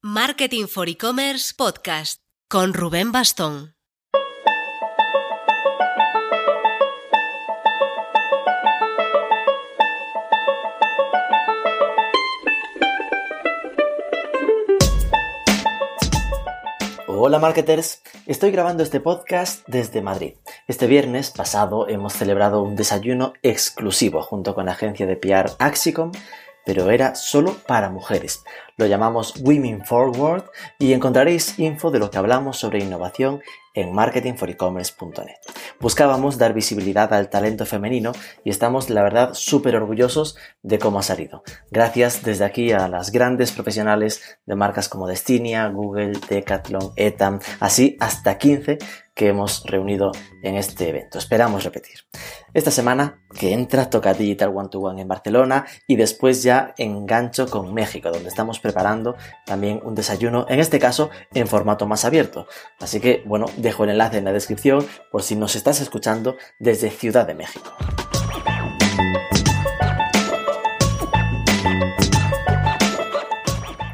Marketing for E-Commerce Podcast con Rubén Bastón. Hola marketers, estoy grabando este podcast desde Madrid. Este viernes pasado hemos celebrado un desayuno exclusivo junto con la agencia de PR Axicom, pero era solo para mujeres. Lo llamamos Women Forward y encontraréis info de lo que hablamos sobre innovación en marketingforecommerce.net. Buscábamos dar visibilidad al talento femenino y estamos, la verdad, súper orgullosos de cómo ha salido. Gracias desde aquí a las grandes profesionales de marcas como Destinia, Google, Decathlon, Etam, así hasta 15 que hemos reunido en este evento. Esperamos repetir. Esta semana que entra toca Digital One to One en Barcelona y después ya engancho con México, donde estamos preparando también un desayuno, en este caso en formato más abierto. Así que, bueno, dejo el enlace en la descripción por si nos estás escuchando desde Ciudad de México.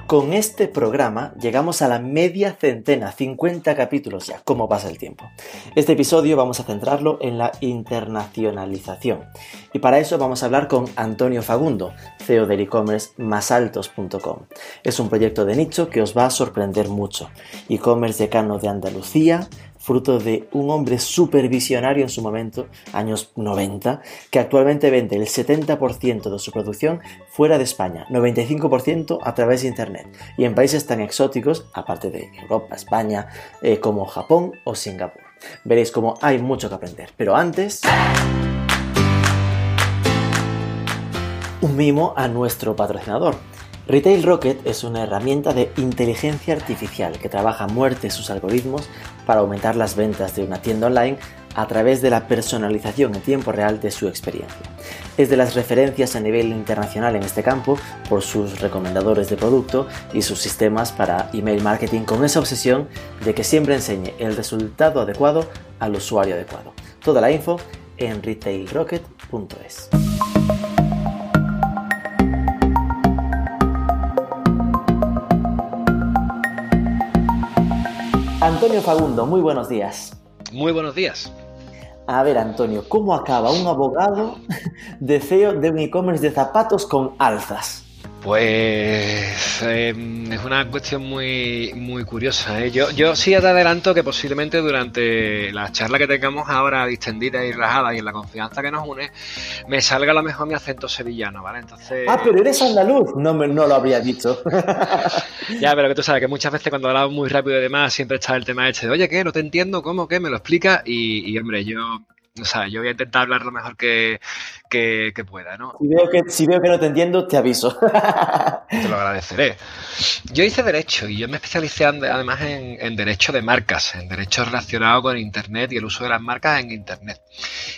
Con este programa llegamos a la media centena, 50 capítulos ya, cómo pasa el tiempo. Este episodio vamos a centrarlo en la internacionalización. Y para eso vamos a hablar con Antonio Fagundo, CEO del e-commerce masaltos.com. Es un proyecto de nicho que os va a sorprender mucho. E-commerce decano de Andalucía, fruto de un hombre supervisionario en su momento, años 90, que actualmente vende el 70% de su producción fuera de España, 95% a través de Internet, y en países tan exóticos, aparte de Europa, España, eh, como Japón o Singapur. Veréis cómo hay mucho que aprender. Pero antes... Un mimo a nuestro patrocinador. Retail Rocket es una herramienta de inteligencia artificial que trabaja a muerte sus algoritmos para aumentar las ventas de una tienda online a través de la personalización en tiempo real de su experiencia. Es de las referencias a nivel internacional en este campo por sus recomendadores de producto y sus sistemas para email marketing con esa obsesión de que siempre enseñe el resultado adecuado al usuario adecuado. Toda la info en retailrocket.es. Antonio Fagundo, muy buenos días. Muy buenos días. A ver, Antonio, ¿cómo acaba un abogado de CEO de un e-commerce de zapatos con alzas? Pues em, es una cuestión muy, muy curiosa. ¿eh? Yo, yo sí te adelanto que posiblemente durante la charla que tengamos ahora distendida y relajada y en la confianza que nos une, me salga a lo mejor mi acento sevillano, ¿vale? Entonces... Ah, pero eres andaluz. No, me, no lo habría dicho. ya, pero que tú sabes que muchas veces cuando hablamos muy rápido y demás siempre está el tema este de, oye, ¿qué? No te entiendo, ¿cómo? ¿Qué? ¿Me lo explica? Y, y hombre, yo o sea, yo voy a intentar hablar lo mejor que, pueda, ¿no? Si veo que, si veo que no te entiendo, te aviso. te lo agradeceré. Yo hice Derecho y yo me especialicé además en, en, Derecho de marcas, en Derecho relacionado con Internet y el uso de las marcas en Internet.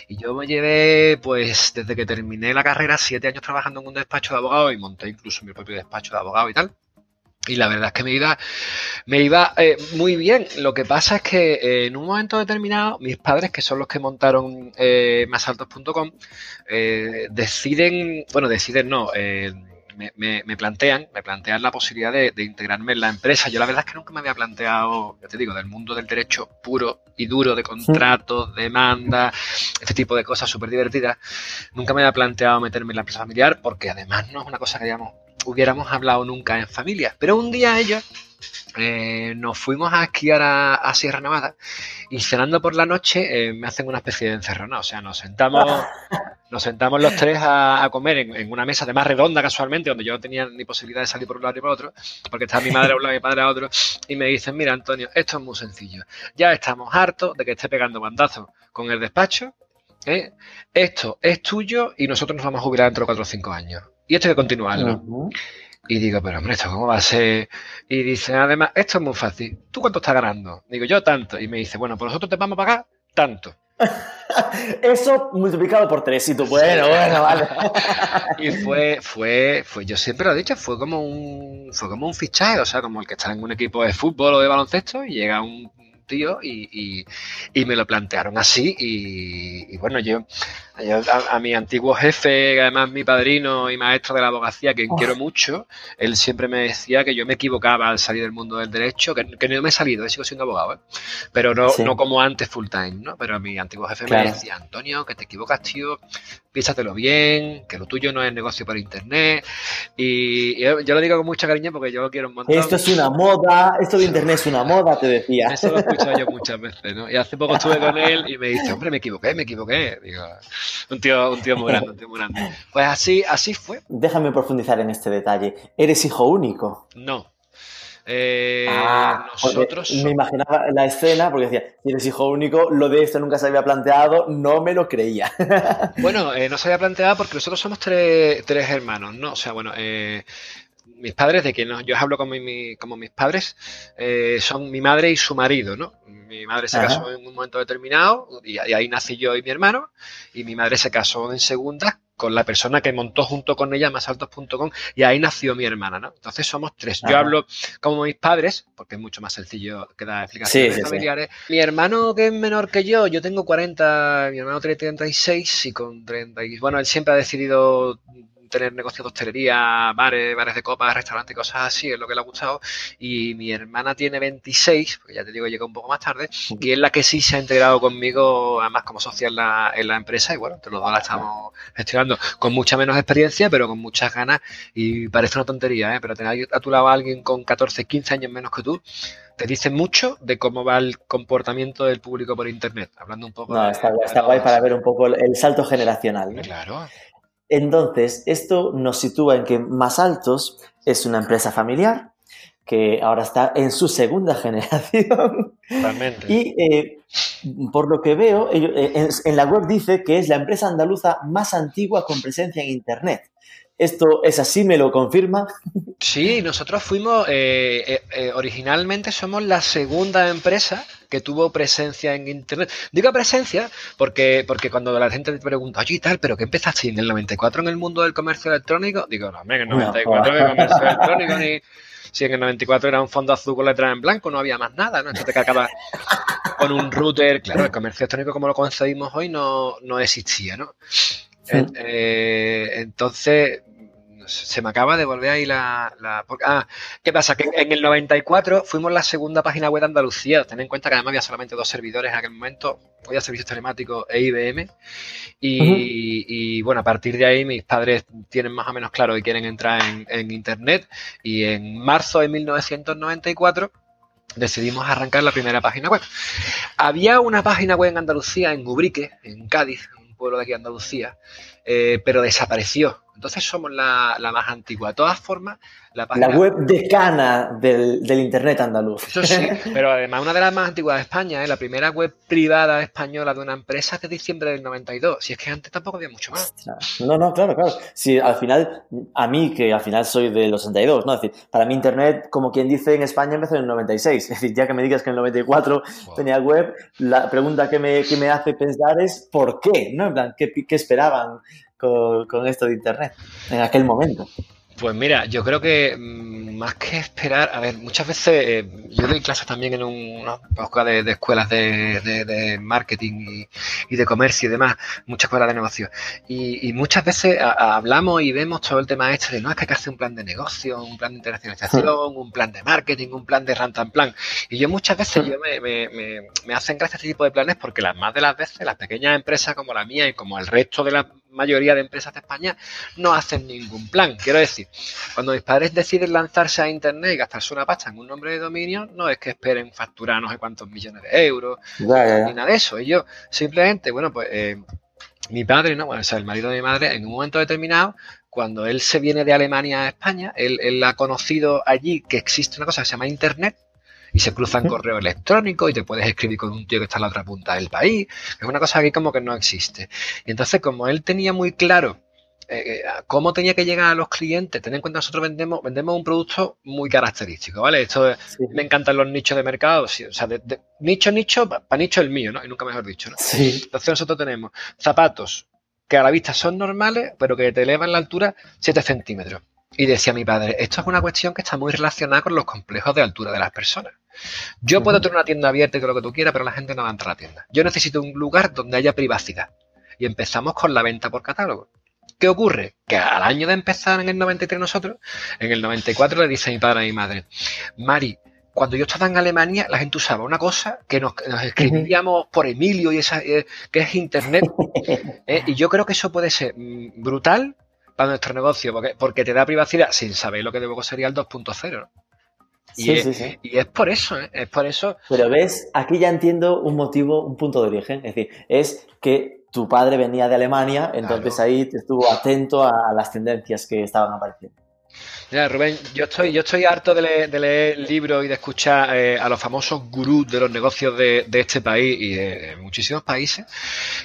Y yo me llevé, pues, desde que terminé la carrera, siete años trabajando en un despacho de abogado y monté incluso mi propio despacho de abogado y tal. Y la verdad es que me iba, me iba eh, muy bien. Lo que pasa es que eh, en un momento determinado, mis padres, que son los que montaron eh, masaltos.com, eh, deciden, bueno, deciden no, me, me, plantean, me plantean la posibilidad de, integrarme en la empresa. Yo la verdad es que nunca me había planteado, ya te digo, del mundo del derecho puro y duro, de contratos, demanda, este tipo de cosas súper divertidas. Nunca me había planteado meterme en la empresa familiar porque además no es una cosa que digamos hubiéramos hablado nunca en familia. Pero un día ellos eh, nos fuimos a esquiar a, Sierra Nevada y cenando por la noche eh, me hacen una especie de encerrona. O sea, nos sentamos, nos sentamos los tres a, comer en, una mesa de más redonda casualmente, donde yo no tenía ni posibilidad de salir por un lado ni por otro, porque estaba mi madre a un lado y mi padre a otro, y me dicen, mira Antonio, esto es muy sencillo. Ya estamos hartos de que esté pegando bandazos con el despacho. ¿eh? Esto es tuyo y nosotros nos vamos a jubilar dentro de 4 o 5 años y esto hay que continuarlo. Y digo, pero hombre, ¿esto cómo va a ser? Y dice, además, esto es muy fácil. ¿Tú cuánto estás ganando? Digo, yo tanto. Y me dice, bueno, pues nosotros te vamos a pagar tanto. Eso multiplicado por tres, y tú, bueno, bueno, vale. y fue, fue, fue, yo siempre lo he dicho, fue como un, fue como un fichaje, o sea, como el que está en un equipo de fútbol o de baloncesto y llega un tío y, me lo plantearon así y, bueno, yo, a, mi antiguo jefe, además mi padrino y maestro de la abogacía, que quiero mucho, él siempre me decía que yo me equivocaba al salir del mundo del derecho, que, no me he salido, sigo siendo abogado, ¿eh? pero no, no como antes full time, ¿no? Pero mi antiguo jefe me decía, Antonio, que te equivocas, tío, piénsatelo bien, que lo tuyo no es negocio por internet. Y, yo, lo digo con mucha cariño porque yo lo quiero un montón. Esto es una moda, esto de internet es una moda, te decía. Eso lo he escuchado yo muchas veces, ¿no? Y hace poco estuve con él y me dice, hombre, me equivoqué, me equivoqué. Digo, un tío, un tío muy grande, un tío muy grande. Pues así, así fue. Déjame profundizar en este detalle. ¿Eres hijo único? No. Eh, ah, nosotros. Me imaginaba la escena porque decía, si eres hijo único, lo de esto nunca se había planteado, no me lo creía. bueno, eh, no se había planteado porque nosotros somos tres, tres hermanos, ¿no? O sea, bueno, eh, mis padres, de quien yo hablo como, como mis padres, son mi madre y su marido, ¿no? Mi madre se casó en un momento determinado y, ahí nací yo y mi hermano, y mi madre se casó en segunda con la persona que montó junto con ella másaltos.com y ahí nació mi hermana, ¿no? Entonces somos tres. Yo hablo como mis padres, porque es mucho más sencillo que dar explicaciones familiares. Mi hermano que es menor que yo, yo tengo 40, mi hermano tiene 36 y con 30 y bueno, él siempre ha decidido tener negocios de hostelería, bares, bares de copas, restaurantes y cosas así, es lo que le ha gustado. Y mi hermana tiene 26, porque ya te digo, llega un poco más tarde, y es la que sí se ha integrado conmigo, además como socia en la, en la empresa, y bueno, entre los dos la estamos gestionando con mucha menos experiencia, pero con muchas ganas, y parece una tontería, ¿eh? pero tener a tu lado a alguien con 14, 15 años menos que tú, te dice mucho de cómo va el comportamiento del público por internet. Hablando un poco. No, está, está guay para ver un poco el salto generacional. Claro. Entonces, esto nos sitúa en que Más Altos es una empresa familiar que ahora está en su segunda generación. Realmente. Y eh, por lo que veo, eh, en, la web dice que es la empresa andaluza más antigua con presencia en Internet. ¿Esto es así? ¿Me lo confirma? Sí, nosotros fuimos, eh, originalmente somos la segunda empresa que tuvo presencia en Internet. Digo presencia porque, porque cuando la gente te pregunta, oye y tal, pero ¿qué empezaste en el 94 en el mundo del comercio electrónico? Digo, no, en el 94 en el comercio electrónico ni... Si en el 94 era un fondo azul con letras en blanco, no había más nada, ¿no? Esto te acaba con un router. Claro, el comercio electrónico como lo concebimos hoy no, no existía, ¿no? Eh, entonces, se me acaba de volver ahí la... ah, ¿qué pasa? Que en el 94 fuimos la segunda página web de Andalucía. Ten en cuenta que además había solamente dos servidores en aquel momento, había servicios telemáticos e IBM. Y, bueno, a partir de ahí mis padres tienen más o menos claro que quieren entrar en, Internet. Y en marzo de 1994 decidimos arrancar la primera página web. Había una página web en Andalucía, en Ubrique, en Cádiz, un pueblo de aquí de Andalucía, eh, pero desapareció. Entonces somos la, más antigua. De todas formas, la, página... la web decana del, del Internet andaluz. Eso sí, pero además una de las más antiguas de España, ¿eh? la primera web privada española de una empresa es de diciembre del 92. Si es que antes tampoco había mucho más. No, no, claro, claro. Si al final, a mí, que al final soy de los 62, ¿no? Es decir, para mí Internet, como quien dice en España, empezó en el 96. Es decir, ya que me digas que en el 94 tenía web, la pregunta que me, que me hace pensar es ¿por qué? ¿No? En plan, ¿qué, qué esperaban? con, esto de Internet en aquel momento? Pues mira, yo creo que mm, más que esperar, a ver, muchas veces eh, yo doy clases también en una de, de escuelas de, marketing y, de comercio y demás, muchas escuelas de negocio. Y, muchas veces hablamos y vemos todo el tema este de no es que hay que hacer un plan de negocio, un plan de internacionalización, un plan de marketing, un plan de rantan plan. Y yo muchas veces yo me, me, me, me hacen gracia este tipo de planes porque las más de las veces las pequeñas empresas como la mía y como el resto de las mayoría de empresas de España no hacen ningún plan. Quiero decir, cuando mis padres deciden lanzarse a Internet y gastarse una pasta en un nombre de dominio, no es que esperen facturar no sé cuántos millones de euros, ni nada de eso. Ellos simplemente, bueno, pues eh, mi padre, ¿no? Bueno, o sea, el marido de mi madre, en un momento determinado, cuando él se viene de Alemania a España, él, él ha conocido allí que existe una cosa que se llama Internet, y se cruzan correo electrónico y te puedes escribir con un tío que está en la otra punta del país. Es una cosa que como que no existe. Y entonces, como él tenía muy claro eh, eh, cómo tenía que llegar a los clientes, ten en cuenta nosotros vendemos, vendemos un producto muy característico, ¿vale? Esto me encantan los nichos de mercado, o sea, de, nicho, nicho, para nicho el mío, ¿no? Y nunca mejor dicho, ¿no? Entonces nosotros tenemos zapatos que a la vista son normales, pero que te elevan la altura 7 centímetros. Y decía mi padre, esto es una cuestión que está muy relacionada con los complejos de altura de las personas. Yo puedo tener una tienda abierta y todo lo que tú quieras, pero la gente no va a entrar a la tienda. Yo necesito un lugar donde haya privacidad. Y empezamos con la venta por catálogo. ¿Qué ocurre? Que al año de empezar en el 93 nosotros, en el 94 le dice a mi padre y mi madre, Mari, cuando yo estaba en Alemania, la gente usaba una cosa que nos, escribíamos por Emilio y esa, eh, que es Internet. Eh, y yo creo que eso puede ser mm, brutal para nuestro negocio, porque, porque te da privacidad sin saber lo que luego sería el 2.0. Y, es, y es por eso, ¿eh? es por eso. Pero ves, aquí ya entiendo un motivo, un punto de origen. Es decir, es que tu padre venía de Alemania, entonces ahí estuvo atento a las tendencias que estaban apareciendo. Mira, Rubén, yo estoy, yo estoy harto de leer, libros y de escuchar eh, a los famosos gurús de los negocios de, este país y de, muchísimos países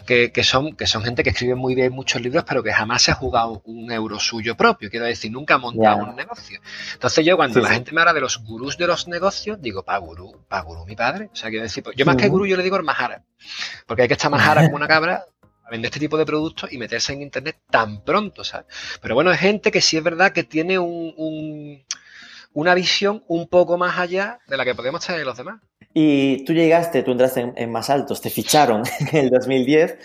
que, son, que son gente que escribe muy bien muchos libros, pero que jamás se ha jugado un euro suyo propio. Quiero decir, nunca ha montado un negocio. Entonces yo cuando la gente me habla de los gurús de los negocios, digo, pa gurú, pa gurú mi padre. O sea, quiero decir, pues, yo más que gurú yo le digo majara. Porque hay que estar majara como una cabra vender este tipo de productos y meterse en Internet tan pronto, ¿sabes? Pero bueno, es gente que sí es verdad que tiene un, una visión un poco más allá de la que podemos tener los demás. Y tú llegaste, tú entraste en, en más altos, te ficharon en el 2010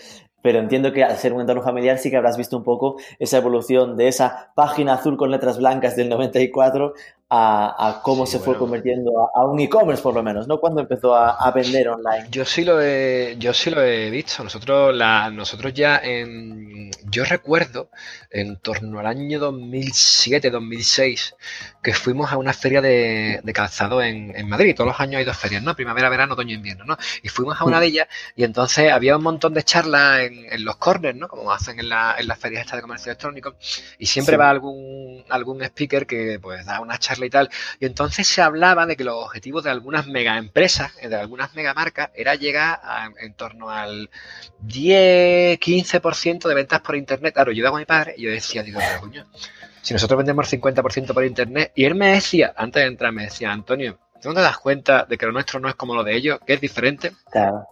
pero entiendo que al ser un entorno familiar sí que habrás visto un poco esa evolución de esa página azul con letras blancas del 94 a, cómo se fue convirtiendo a, un e-commerce por lo menos, ¿no? Cuando empezó a, vender online. Yo sí lo he, yo sí lo he visto. Nosotros, la, nosotros ya en, yo recuerdo en torno al año 2007, 2006, que fuimos a una feria de, calzado en, Madrid. Todos los años hay dos ferias, ¿no? Primavera, verano, otoño, invierno, ¿no? Y fuimos a una mm. de ellas y entonces había un montón de charlas en, los corners, ¿no? Como hacen en, la, en las ferias estas de comercio electrónico. Y siempre va algún, algún speaker que pues da una charla y tal. Y entonces se hablaba de que los objetivos de algunas mega empresas, de algunas mega marcas, era llegar a, en torno al 10, 15% de ventas por internet. Claro, yo iba con mi padre y yo decía, digo, pero si nosotros vendemos 50% por internet, y él me decía, antes de entrar, me decía, Antonio, ¿tú no te das cuenta de que lo nuestro no es como lo de ellos, que es diferente? Claro.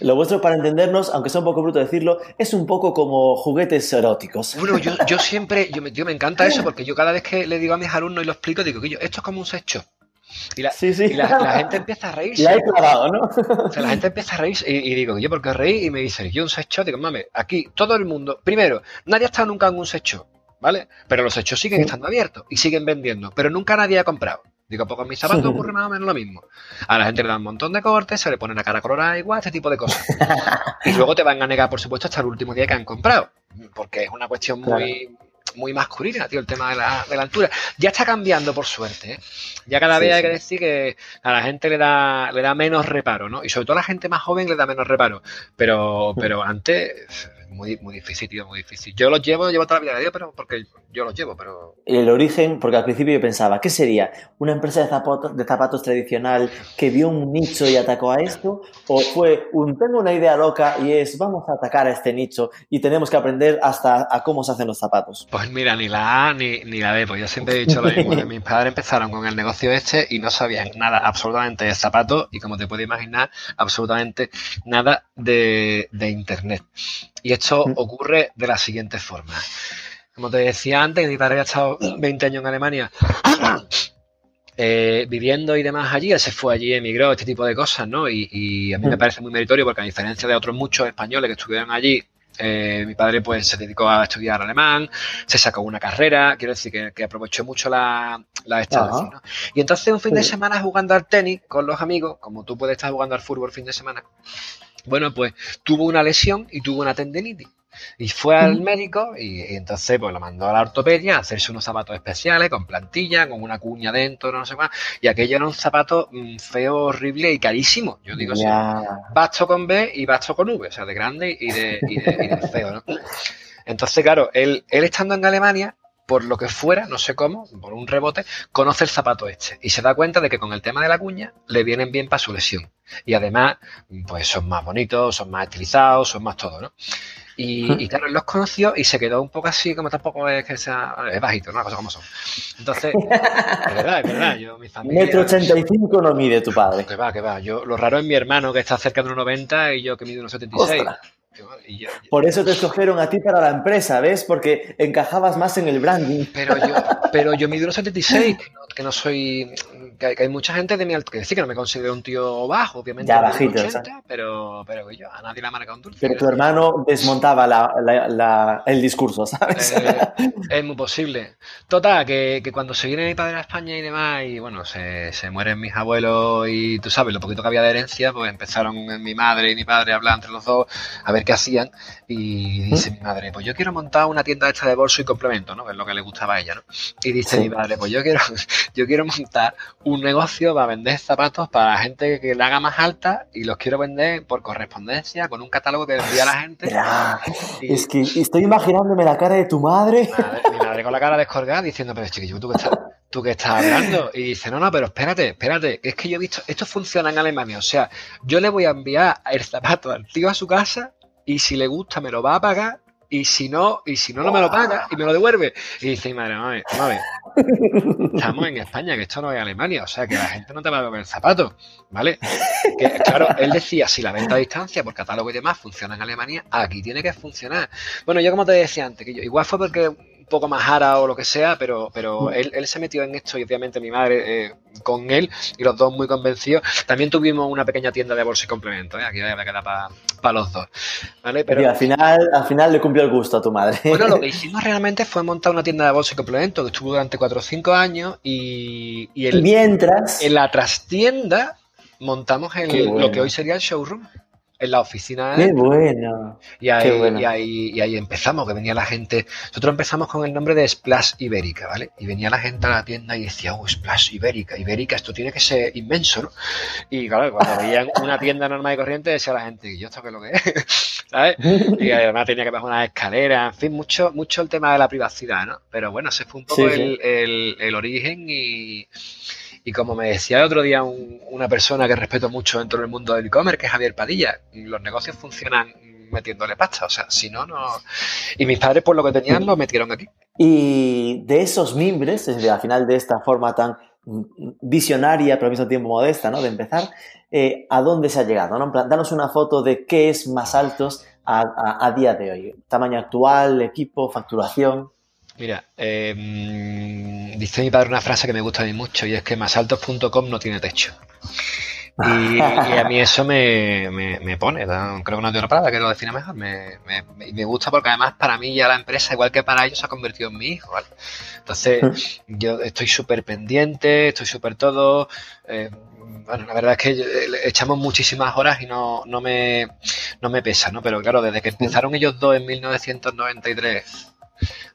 Lo vuestro, para entendernos, aunque sea un poco bruto decirlo, es un poco como juguetes eróticos. Bueno, yo, yo siempre, yo me, yo me encanta eso, porque yo cada vez que le digo a mis alumnos y lo explico, digo que yo, esto es como un sexo. Y la, sí, sí. Y la, gente empieza a reírse. La he clavado, ¿no? O sea, la gente empieza a reírse y, digo, ¿yo por qué reí? Y me dice, yo un sexo, digo, mame, aquí todo el mundo, primero, nadie ha estado nunca en un sexo, ¿vale? Pero los hechos siguen estando abiertos y siguen vendiendo, pero nunca nadie ha comprado. Digo, pues con mis zapatos ocurre más o menos lo mismo. A la gente le dan un montón de cortes, se le pone una cara colorada igual, este tipo de cosas. y luego te van a negar, por supuesto, hasta el último día que han comprado. Porque es una cuestión muy, muy masculina, tío, el tema de la, de la, altura. Ya está cambiando, por suerte. ¿eh? Ya cada vez hay que decir que a la gente le da, le da menos reparo, ¿no? Y sobre todo a la gente más joven le da menos reparo. Pero, pero antes muy, muy difícil, tío, muy difícil. Yo los llevo, llevo toda la vida de Dios, pero porque yo los llevo, pero... El origen, porque al principio yo pensaba, ¿qué sería? ¿Una empresa de zapatos, de zapatos tradicional que vio un nicho y atacó a esto? ¿O fue un, tengo una idea loca y es, vamos a atacar a este nicho y tenemos que aprender hasta a cómo se hacen los zapatos? Pues mira, ni la A ni, ni la B, pues yo siempre he dicho lo mismo, mis padres empezaron con el negocio este y no sabían nada absolutamente de zapatos y como te puedes imaginar, absolutamente nada de, de Internet. Y esto ocurre de la siguiente forma. Como te decía antes, mi padre había estado 20 años en Alemania eh, viviendo y demás allí. Él se fue allí, emigró, este tipo de cosas, ¿no? Y, a mí me parece muy meritorio porque a diferencia de otros muchos españoles que estuvieron allí, eh, mi padre pues se dedicó a estudiar alemán, se sacó una carrera, quiero decir que, aprovechó mucho la, la estancia. Y entonces un fin de semana jugando al tenis con los amigos, como tú puedes estar jugando al fútbol fin de semana, bueno, pues tuvo una lesión y tuvo una tendinitis. Y fue al médico y, entonces pues lo mandó a la ortopedia a hacerse unos zapatos especiales con plantilla, con una cuña dentro, no sé más. Y aquello era un zapato mm, feo, horrible y carísimo. Yo digo yeah. basto con B y basto con V, o sea, de grande y de, y de, feo, ¿no? Entonces, claro, él, él estando en Alemania, por lo que fuera, no sé cómo, por un rebote, conoce el zapato este y se da cuenta de que con el tema de la cuña le vienen bien para su lesión. Y además, pues son más bonitos, son más estilizados, son más todo, ¿no? Y, claro, él los conoció y se quedó un poco así, como tampoco es que sea. Es bajito, ¿no? Las cosas como son. Entonces, es verdad, es verdad. Yo, mi familia. Metro 85 no mide tu padre. Que va, que va. Yo, lo raro es mi hermano que está cerca de 1,90 y yo que mido 1,76. Por eso te escogieron a ti para la empresa, ¿ves? Porque encajabas más en el branding. Pero yo, pero yo mido 1,76, que no soy, que, hay mucha gente de mi alto, que decir que no me considero un tío bajo, obviamente, ya bajito, 80, pero, pero yo a nadie le ha marcado un dulce. Pero tu hermano desmontaba la, la, el discurso, ¿sabes? Eh, es muy posible. Total, que, que, cuando se viene mi padre a España y demás, y bueno, se, se mueren mis abuelos y tú sabes, lo poquito que había de herencia, pues empezaron mi madre y mi padre a hablar entre los dos, a ver qué hacían, y dice mi madre, pues yo quiero montar una tienda esta de bolso y complemento, ¿no? Que es lo que le gustaba a ella, ¿no? Y dice mi madre, pues yo quiero, yo quiero montar un negocio para vender zapatos para la gente que la haga más alta y los quiero vender por correspondencia con un catálogo que envía a la gente. Es que estoy imaginándome la cara de tu madre. Mi madre, con la cara descolgada diciendo, pero chiquillo, ¿tú qué estás, tú qué estás hablando? Y dice, no, no, pero espérate, espérate, es que yo he visto, esto funciona en Alemania, o sea, yo le voy a enviar el zapato al tío a su casa y si le gusta me lo va a pagar y si no, y si no, no me lo paga y me lo devuelve. Y dice, madre, madre, madre, estamos en España, que esto no es Alemania, o sea, que la gente no te va a ver el zapato, ¿vale? Claro, él decía, si la venta a distancia por catálogo y demás funciona en Alemania, aquí tiene que funcionar. Bueno, yo como te decía antes, que yo, igual fue porque poco más jara o lo que sea, pero, pero mm. él, él se metió en esto y obviamente mi madre eh, con él y los dos muy convencidos. También tuvimos una pequeña tienda de bolsa y complemento, ¿eh? aquí me queda para los dos. ¿vale? Pero, al, final, al final le cumplió el gusto a tu madre. Bueno, lo que hicimos realmente fue montar una tienda de bolsa y complemento que estuvo durante 4 o 5 años y, y el, mientras en la trastienda montamos el, lo que hoy sería el showroom en la oficina. Qué bueno. Y ahí, y, ahí, y ahí empezamos, que venía la gente. Nosotros empezamos con el nombre de Splash Ibérica, ¿vale? Y venía la gente a la tienda y decía, oh, Splash Ibérica, Ibérica, esto tiene que ser inmenso, ¿no? Y claro, cuando veían una tienda normal y corriente, decía la gente, ¿y yo esto qué es lo que es? ¿Sabes? Y además tenía que bajar una escalera, en fin, mucho, mucho el tema de la privacidad, ¿no? Pero bueno, ese fue un poco el, el, el origen y. Y como me decía el otro día una persona que respeto mucho dentro del mundo del e-commerce, que es Javier Padilla, los negocios funcionan metiéndole pasta, o sea, si no, no... Y mis padres, por lo que tenían, lo metieron aquí. Y de esos mimbres, es decir, al final de esta forma tan visionaria, pero al mismo tiempo modesta, ¿no? De empezar, eh, ¿a dónde se ha llegado? ¿no? danos una foto de qué es más altos a día de hoy. Tamaño actual, equipo, facturación. Mira, em, dice mi padre una frase que me gusta a mí mucho y es que másaltos.com no tiene techo. Y, a mí eso me, me, pone, creo que no tiene una palabra que lo define mejor. Me, me, gusta porque además para mí ya la empresa, igual que para ellos, se ha convertido en mi hijo. ¿vale? Entonces, yo estoy súper pendiente, estoy súper todo. Eh, bueno, la verdad es que eh, echamos muchísimas horas y no, no, me, no me pesa, ¿no? Pero claro, desde que empezaron ellos dos en 1993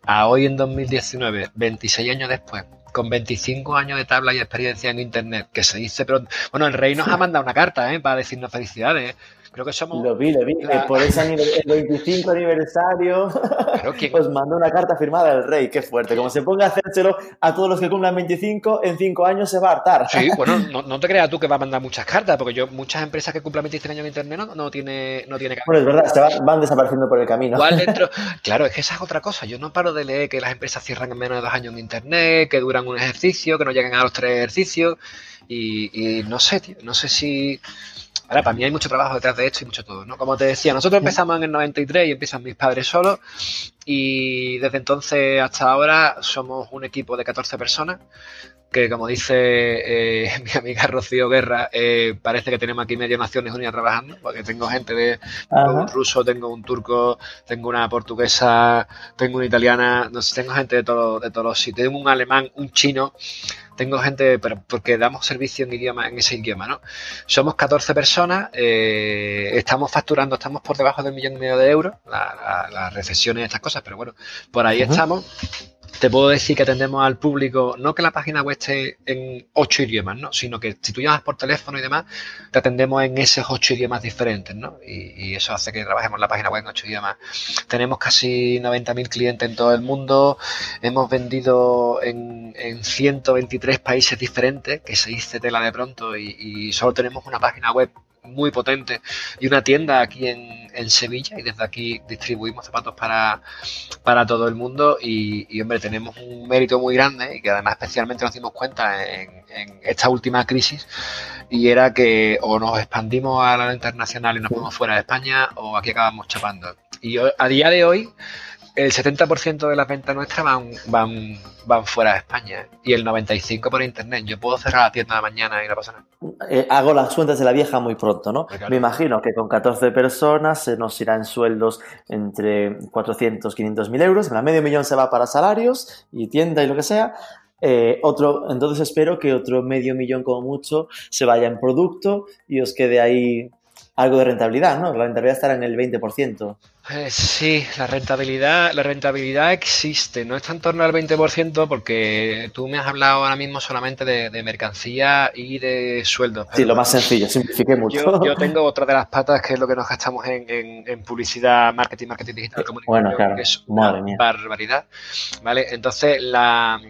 a hoy en 2019, 26 años después, con 25 años de tabla y experiencia en Internet, que se dice, pero bueno, el rey nos ha mandado una carta ¿eh? para decirnos felicidades. Creo que somos. Lo vi, lo vi. Por ese el 25 aniversario os mandó una carta firmada del rey. Qué fuerte. Como se ponga a hacérselo a todos los que cumplan 25, en 5 años se va a hartar. Sí, bueno, no, te creas tú que va a mandar muchas cartas, porque yo, muchas empresas que cumplan 23 años en internet no, no tiene, no tiene Bueno, es verdad, se van, desapareciendo por el camino. Igual dentro. Claro, es que esa es otra cosa. Yo no paro de leer que las empresas cierran en menos de dos años en internet, que duran un ejercicio, que no llegan a los tres ejercicios. Y, y no sé, tío, no sé si Ahora, para mí hay mucho trabajo detrás de esto y mucho todo, ¿no? Como te decía, nosotros empezamos en el 93 y empiezan mis padres solos y desde entonces hasta ahora somos un equipo de 14 personas que como dice eh, mi amiga Rocío Guerra, eh, parece que tenemos aquí medio Naciones Unidas trabajando, porque tengo gente de tengo un ruso, tengo un turco, tengo una portuguesa, tengo una italiana, no sé, tengo gente de todo, de todos los sitios, tengo un alemán, un chino, tengo gente, pero porque damos servicio en idioma, en ese idioma, ¿no? Somos 14 personas, eh, estamos facturando, estamos por debajo del millón y medio de euros, las recesiones y estas cosas, pero bueno, por ahí estamos te puedo decir que atendemos al público, no que la página web esté en ocho idiomas, ¿no? sino que si tú llamas por teléfono y demás, te atendemos en esos ocho idiomas diferentes, ¿no? Y, eso hace que trabajemos la página web en ocho idiomas. Tenemos casi 90.000 clientes en todo el mundo, hemos vendido en, en 123 países diferentes, que se dice tela de pronto, y, y solo tenemos una página web muy potente y una tienda aquí en, en, Sevilla y desde aquí distribuimos zapatos para, para todo el mundo y, hombre tenemos un mérito muy grande y que además especialmente nos dimos cuenta en, esta última crisis y era que o nos expandimos a la internacional y nos fuimos fuera de España o aquí acabamos chapando. Y a día de hoy el 70% de las ventas nuestras van, van, van fuera de España y el 95% por internet. Yo puedo cerrar la tienda mañana y no pasa nada. Eh, hago las cuentas de la vieja muy pronto, ¿no? Me imagino que con 14 personas se nos irá en sueldos entre 400, 500 mil euros, medio millón se va para salarios y tienda y lo que sea. Eh, otro, entonces espero que otro medio millón como mucho se vaya en producto y os quede ahí algo de rentabilidad, ¿no? La rentabilidad estará en el 20%. Eh, sí, la rentabilidad, la rentabilidad existe, no está en torno al 20% porque tú me has hablado ahora mismo solamente de, mercancía y de sueldos. Sí, lo más sencillo, simplifique mucho. Yo, tengo otra de las patas que es lo que nos gastamos en, publicidad, marketing, marketing digital, comunicación, bueno, claro. que es una barbaridad. ¿Vale? Entonces, la,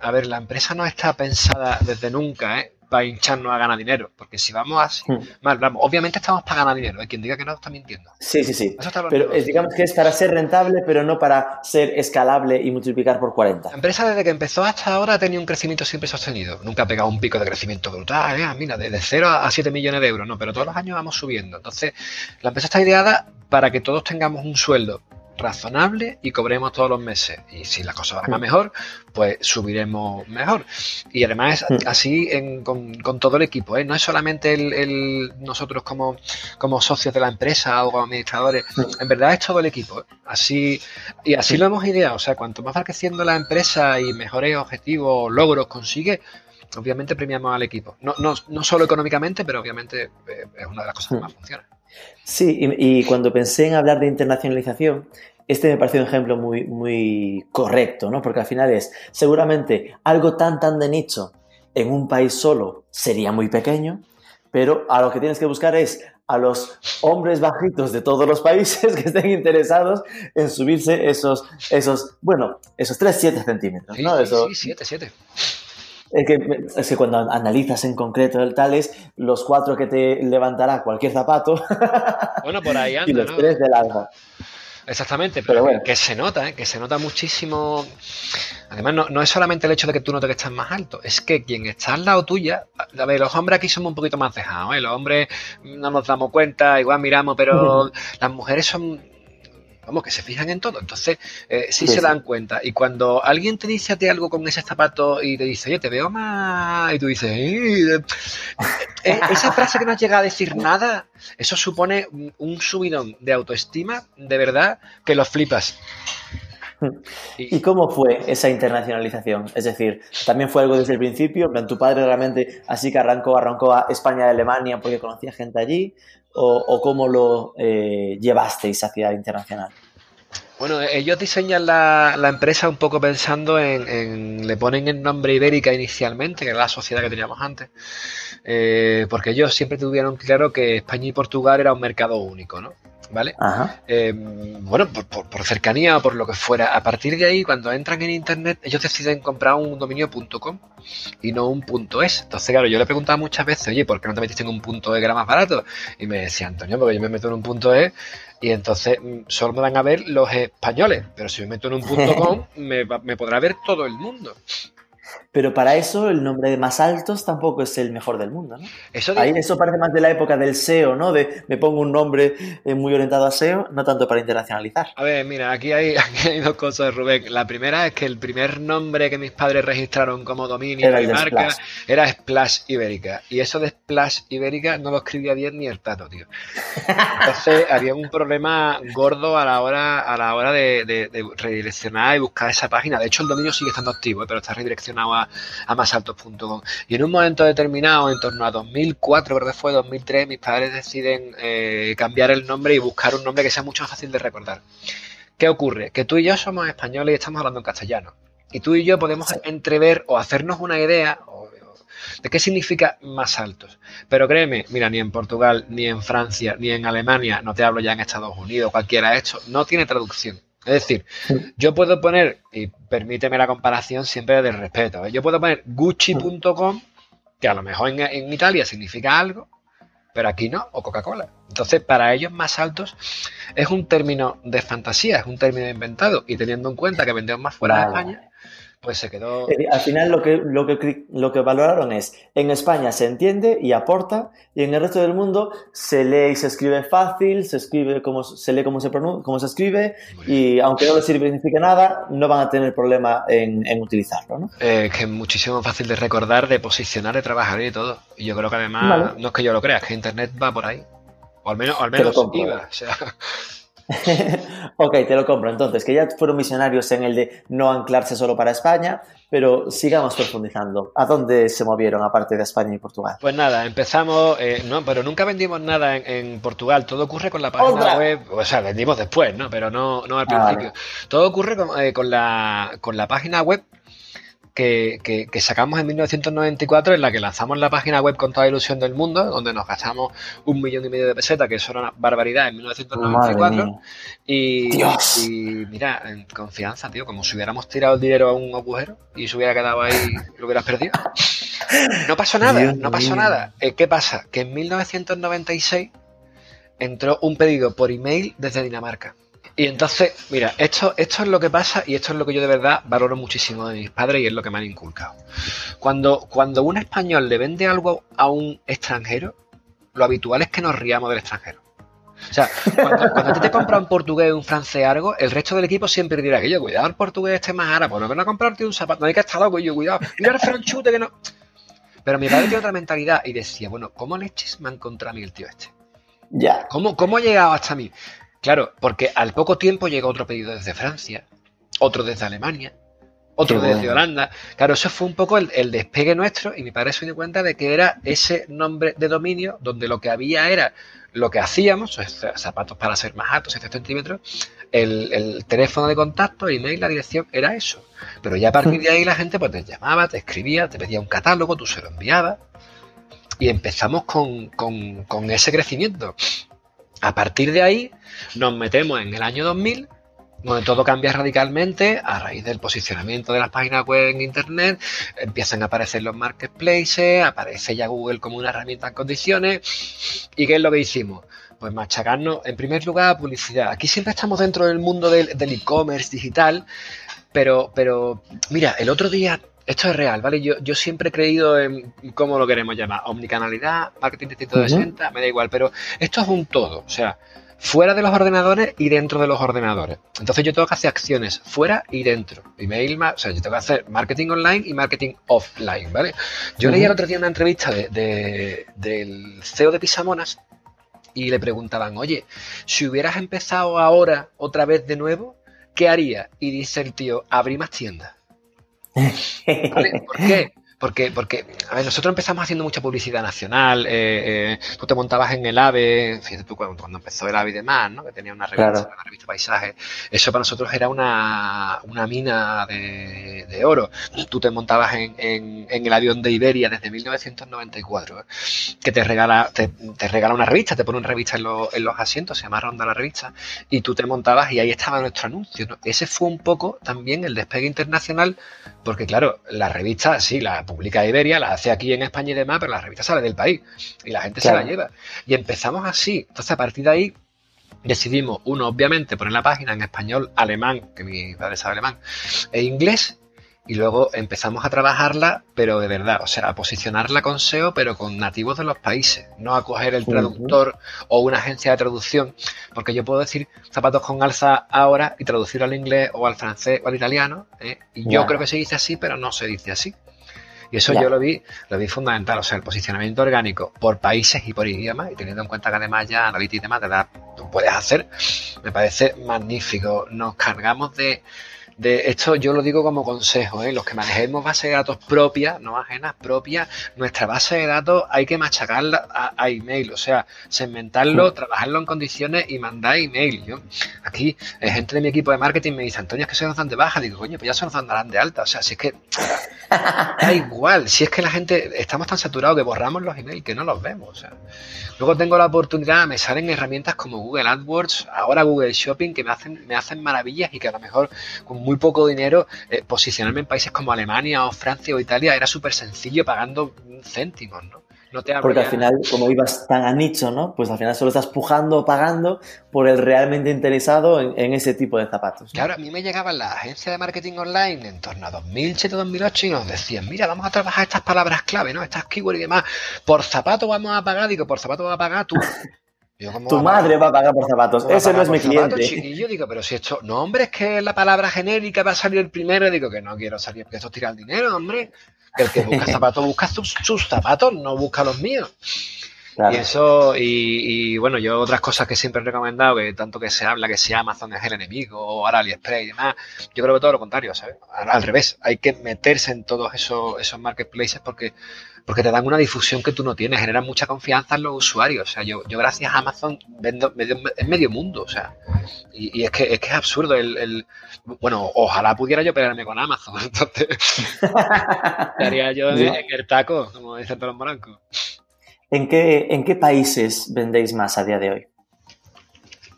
a ver, la empresa no está pensada desde nunca, ¿eh? Para hincharnos a ganar dinero. Porque si vamos así, hmm. mal, vamos, obviamente estamos para ganar dinero. Hay quien diga que no está mintiendo. Sí, sí, sí. Pero digamos que es para ser rentable, pero no para ser escalable y multiplicar por 40. La empresa desde que empezó hasta ahora ha tenido un crecimiento siempre sostenido. Nunca ha pegado un pico de crecimiento brutal. ¿eh? Mira, de 0 a 7 millones de euros. No, pero todos los años vamos subiendo. Entonces, la empresa está ideada para que todos tengamos un sueldo razonable y cobremos todos los meses. Y si las cosas van a mejor, pues subiremos mejor. Y además así con, todo el equipo, ¿eh? no es solamente el, nosotros como, como socios de la empresa o como administradores, en verdad es todo el equipo. ¿eh? Así, y así lo hemos ideado. O sea, cuanto más va creciendo la empresa y mejores objetivos, logros consigue, obviamente premiamos al equipo. No, no, no solo económicamente, pero obviamente eh, es una de las cosas que más funciona. Sí, y, cuando pensé en hablar de internacionalización, este me pareció un ejemplo muy, muy correcto, ¿no? Porque al final es, seguramente algo tan, tan de nicho en un país solo sería muy pequeño, pero a lo que tienes que buscar es a los hombres bajitos de todos los países que estén interesados en subirse esos, esos bueno, esos 3-7 centímetros, ¿no? Sí, 7, 7. Es que, es que cuando analizas en concreto el tal es los cuatro que te levantará cualquier zapato. Bueno, por ahí anda, Y los tres del alza. Exactamente, pero, que, se nota, ¿eh? que se nota muchísimo. Además, no, no, es solamente el hecho de que tú notes que estás más alto, es que quien está al lado tuya, a ver, los hombres aquí somos un poquito más dejados, ¿eh? los hombres no nos damos cuenta, igual miramos, pero las mujeres son vamos, que se fijan en todo. Entonces, eh, sí, se dan cuenta. Y cuando alguien te dice a ti algo con ese zapato y te dice, oye, te veo más, y tú dices, eh, eh, esa frase que no has llegado a decir nada, eso supone un subidón de autoestima, de verdad, que lo flipas. ¿Y cómo fue esa internacionalización? Es decir, ¿también fue algo desde el principio? En plan, ¿Tu padre realmente así que arrancó, arrancó a España y Alemania porque conocía gente allí? ¿O, cómo lo eh, llevasteis hacia internacional? Bueno, ellos diseñan la, empresa un poco pensando en, le ponen el nombre Ibérica inicialmente, que era la sociedad que teníamos antes, eh, porque ellos siempre tuvieron claro que España y Portugal era un mercado único, ¿no? ¿Vale? Eh, bueno, por, cercanía o por lo que fuera. A partir de ahí, cuando entran en internet, ellos deciden comprar un dominio.com y no un punto .es. Entonces, claro, yo le preguntaba muchas veces, oye, ¿por qué no te metiste en un punto .es que era más barato? Y me decía, Antonio, porque yo me meto en un punto .es y entonces mm, solo me van a ver los españoles, pero si me meto en un punto .com, me, me podrá ver todo el mundo. Pero para eso el nombre de más altos tampoco es el mejor del mundo, ¿no? Eso, Ahí, eso parece más de la época del SEO, ¿no? De me pongo un nombre eh, muy orientado a SEO, no tanto para internacionalizar. A ver, mira, aquí hay, hay dos cosas, Rubén. La primera es que el primer nombre que mis padres registraron como dominio y marca era Splash Ibérica. Y eso de Splash Ibérica no lo escribía bien ni el tato, tío. Entonces había un problema gordo a la hora, a la hora de, redireccionar y buscar esa página. De hecho, el dominio sigue estando activo, ¿eh? pero está redireccionado a, a masaltos.com. Y en un momento determinado, en torno a 2004, creo que fue 2003, mis padres deciden eh, cambiar el nombre y buscar un nombre que sea mucho más fácil de recordar. ¿Qué ocurre? Que tú y yo somos españoles y estamos hablando en castellano. Y tú y yo podemos entrever o hacernos una idea de qué significa más altos. Pero créeme, mira, ni en Portugal, ni en Francia, ni en Alemania, no te hablo ya en Estados Unidos, cualquiera de esto, no tiene traducción. Es decir, yo puedo poner, y permíteme la comparación siempre de respeto, ¿eh? yo puedo poner Gucci.com, que a lo mejor en, Italia significa algo, pero aquí no, o Coca-Cola. Entonces, para ellos más altos es un término de fantasía, es un término inventado, y teniendo en cuenta que vendemos más fuera de España, pues se quedó. Al final lo que, lo, que, lo que valoraron es, en España se entiende y aporta, y en el resto del mundo se lee y se escribe fácil, se escribe como se lee como se cómo se escribe, y aunque no les signifique nada, no van a tener problema en, utilizarlo, ¿no? Eh, que es muchísimo fácil de recordar, de posicionar, de trabajar y todo. Y yo creo que además, no es que yo lo crea, es que internet va por ahí. O al menos, al menos iba. O sea. ok, te lo compro. Entonces, que ya fueron misionarios en el de no anclarse solo para España, pero sigamos profundizando. ¿A dónde se movieron aparte de España y Portugal? Pues nada, empezamos, eh, no, pero nunca vendimos nada en, Portugal. Todo ocurre con la página web, o sea, vendimos después, ¿no? Pero no, no al ah, principio. Todo ocurre con, eh, con, la, con la página web que, sacamos en 1994, en la que lanzamos la página web con toda la ilusión del mundo, donde nos gastamos un millón y medio de pesetas, que eso era una barbaridad en 1994. Y, y, mira, en confianza, tío, como si hubiéramos tirado el dinero a un agujero y se hubiera quedado ahí y lo hubieras perdido. No pasó nada, no pasó nada. Eh, ¿Qué pasa? Que en 1996 entró un pedido por email desde Dinamarca. Y entonces, mira, esto, esto es lo que pasa y esto es lo que yo de verdad valoro muchísimo de mis padres y es lo que me han inculcado. Cuando, cuando un español le vende algo a un extranjero, lo habitual es que nos riamos del extranjero. O sea, cuando, cuando te compra un portugués un francés algo, el resto del equipo siempre dirá que yo, cuidado, el portugués este más árabe, no ven a comprarte un zapato, no hay que estar loco, yo, cuidado, mira el franchute que no. Pero mi padre tiene otra mentalidad y decía, bueno, ¿cómo leches me ha encontrado a mí el tío este? Ya. ¿Cómo, ¿Cómo ha llegado hasta mí? Claro, porque al poco tiempo llegó otro pedido desde Francia, otro desde Alemania, otro desde Holanda. Claro, eso fue un poco el, despegue nuestro y mi padre se dio cuenta de que era ese nombre de dominio donde lo que había era lo que hacíamos, zapatos para ser más altos, 7 centímetros, el, teléfono de contacto, el email, la dirección, era eso. Pero ya a partir de ahí la gente pues te llamaba, te escribía, te pedía un catálogo, tú se lo enviabas y empezamos con, con ese crecimiento. A partir de ahí nos metemos en el año 2000 donde todo cambia radicalmente a raíz del posicionamiento de las páginas web en Internet, empiezan a aparecer los marketplaces, aparece ya Google como una herramienta en condiciones. ¿Y qué es lo que hicimos? Pues machacarnos, en primer lugar, publicidad. Aquí siempre estamos dentro del mundo del e-commerce digital, pero, pero mira, el otro día esto es real, ¿vale? Yo, yo siempre he creído en cómo lo queremos llamar, omnicanalidad, marketing de 160, me da igual, pero esto es un todo, o sea, fuera de los ordenadores y dentro de los ordenadores. Entonces yo tengo que hacer acciones fuera y dentro. Email, o sea, yo tengo que hacer marketing online y marketing offline, ¿vale? Yo leí el otro día una entrevista de, del CEO de Pisamonas y le preguntaban, oye, si hubieras empezado ahora otra vez de nuevo, ¿qué harías? Y dice el tío, abrí más tiendas. ¿Por qué? Porque, porque, a ver, nosotros empezamos haciendo mucha publicidad nacional, eh, eh, tú te montabas en el AVE, fíjate tú cuando, empezó el AVE y demás, ¿no? que tenía una revista, una revista Paisaje, eso para nosotros era una, una mina de, de, oro. Tú te montabas en, en, en, el avión de Iberia desde 1994, ¿eh? que te regala, te, te, regala una revista, te pone una revista en, en, los asientos, se llama Ronda la revista, y tú te montabas y ahí estaba nuestro anuncio. ¿no? Ese fue un poco también el despegue internacional, porque claro, la revista, sí, la publica Iberia, la hace aquí en España y demás, pero la revista sale del país y la gente se la lleva. Y empezamos así. Entonces, a partir de ahí, decidimos, uno, obviamente, poner la página en español, alemán, que mi padre sabe alemán, e inglés, y luego empezamos a trabajarla, pero de verdad, o sea, a posicionarla con SEO, pero con nativos de los países, no a coger el traductor o una agencia de traducción, porque yo puedo decir zapatos con alza ahora y traducirlo al inglés o al francés o al italiano, ¿eh? y yo creo que se dice así, pero no se dice así. Y eso yo lo vi, lo vi fundamental, o sea, el posicionamiento orgánico por países y por idiomas, y teniendo en cuenta que además ya Analytics y demás te tú puedes hacer, me parece magnífico. Nos cargamos de, de esto yo lo digo como consejo, ¿eh? los que manejemos base de datos propias, no ajenas, propias, nuestra base de datos hay que machacarla a, email, o sea, segmentarlo, trabajarlo en condiciones y mandar email. Yo, aquí, hay gente de mi equipo de marketing me dice, Antonio, es que se nos dan de baja, digo, coño, pues ya se nos dan de alta, o sea, si es que da igual, si es que la gente, estamos tan saturados que borramos los emails que no los vemos, o sea. Luego tengo la oportunidad, me salen herramientas como Google AdWords, ahora Google Shopping, que me hacen, me hacen maravillas y que a lo mejor con muy poco dinero, eh, posicionarme en países como Alemania o Francia o Italia era súper sencillo pagando céntimos, ¿no? No te Porque al final, como ibas tan a nicho, ¿no? Pues al final solo estás pujando o pagando por el realmente interesado en, ese tipo de zapatos. Claro, a mí me llegaban las agencias de marketing online en torno a 2007, 2008 y nos decían, mira, vamos a trabajar estas palabras clave, ¿no? Estas keywords y demás. Por zapato vamos a pagar, digo, por zapato vas a pagar tú. tu madre va a pagar por zapatos. Ese no es mi cliente. y yo digo, pero si esto, no, hombre, es que la palabra genérica va a salir el primero. Digo que no quiero salir porque esto tira el dinero, hombre. El que busca zapatos busca sus, zapatos, no busca los míos. Y eso, y, bueno, yo otras cosas que siempre he recomendado, que tanto que se habla que si Amazon es el enemigo, o ahora AliExpress y demás, yo creo que todo lo contrario, ¿sabes? Al, revés, hay que meterse en todos esos, esos marketplaces porque porque te dan una difusión que tú no tienes, generan mucha confianza en los usuarios. O sea, yo, yo gracias a Amazon vendo medio, es medio mundo, o sea, y, es, que, es que es absurdo el, bueno, ojalá pudiera yo pegarme con Amazon, entonces estaría yo en, el taco, como dicen todos los morancos. ¿En qué, ¿En qué países vendéis más a día de hoy?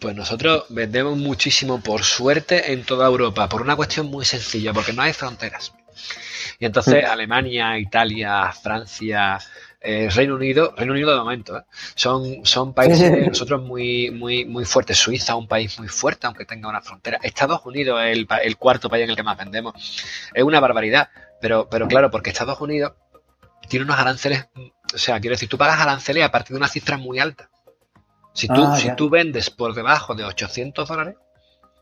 Pues nosotros vendemos muchísimo, por suerte, en toda Europa, por una cuestión muy sencilla, porque no hay fronteras. Y entonces Alemania, Italia, Francia, eh, Reino Unido, Reino Unido de momento, ¿eh? son, son países nosotros muy, muy, muy fuertes. Suiza, un país muy fuerte, aunque tenga una frontera. Estados Unidos es el, el, cuarto país en el que más vendemos. Es una barbaridad, pero, pero claro, porque Estados Unidos tiene unos aranceles, o sea, quiero decir, tú pagas aranceles a partir de una cifra muy alta. Si tú, ah, si tú vendes por debajo de 800 dólares,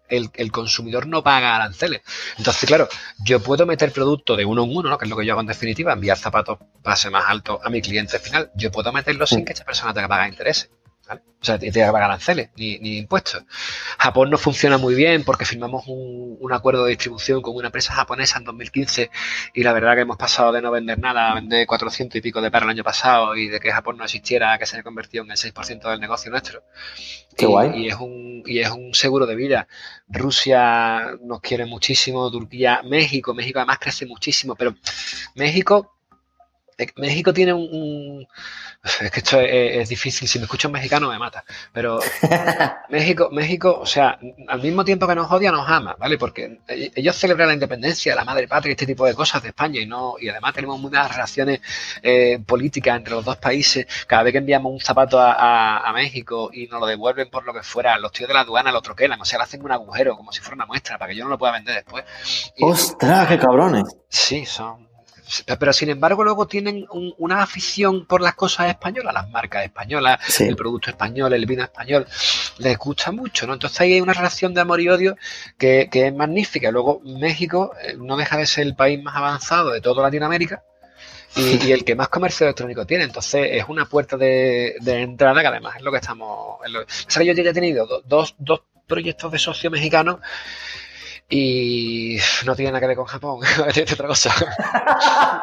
el, consumidor no paga aranceles. Entonces, claro, yo puedo meter producto de uno en uno, ¿no? que es lo que yo hago en definitiva, enviar zapatos base más alto a mi cliente final. Yo puedo meterlo sin que esa persona tenga que pagar intereses. O sea, tiene que pagar aranceles, ni, ni, impuestos. Japón no funciona muy bien porque firmamos un, un, acuerdo de distribución con una empresa japonesa en 2015 y la verdad que hemos pasado de no vender nada a vender 400 y pico de perros el año pasado y de que Japón no existiera que se convirtió en el 6% del negocio nuestro. Qué guay. Y es, un, y es un seguro de vida. Rusia nos quiere muchísimo, Turquía, México, México además crece muchísimo, pero México México tiene un, Es que esto es, difícil, si me escucho un mexicano me mata, pero México, México, o sea, al mismo tiempo que nos odia, nos ama, ¿vale? Porque ellos celebran la independencia, la madre patria, este tipo de cosas de España y no y además tenemos muchas relaciones eh, políticas entre los dos países. Cada vez que enviamos un zapato a, México y nos lo devuelven por lo que fuera, los tíos de la aduana lo troquelan, o sea, le hacen un agujero como si fuera una muestra para que yo no lo pueda vender después. ¡Ostras, qué cabrones! Sí, son pero sin embargo luego tienen una afición por las cosas españolas, las marcas españolas, el producto español, el vino español, les gusta mucho, ¿no? Entonces ahí hay una relación de amor y odio que, es magnífica. Luego México eh, no deja de ser el país más avanzado de toda Latinoamérica y, el que más comercio electrónico tiene. Entonces es una puerta de, entrada que además es lo que estamos... yo ya he tenido dos, dos proyectos de socio mexicanos y no tiene nada que ver con Japón, es otra cosa.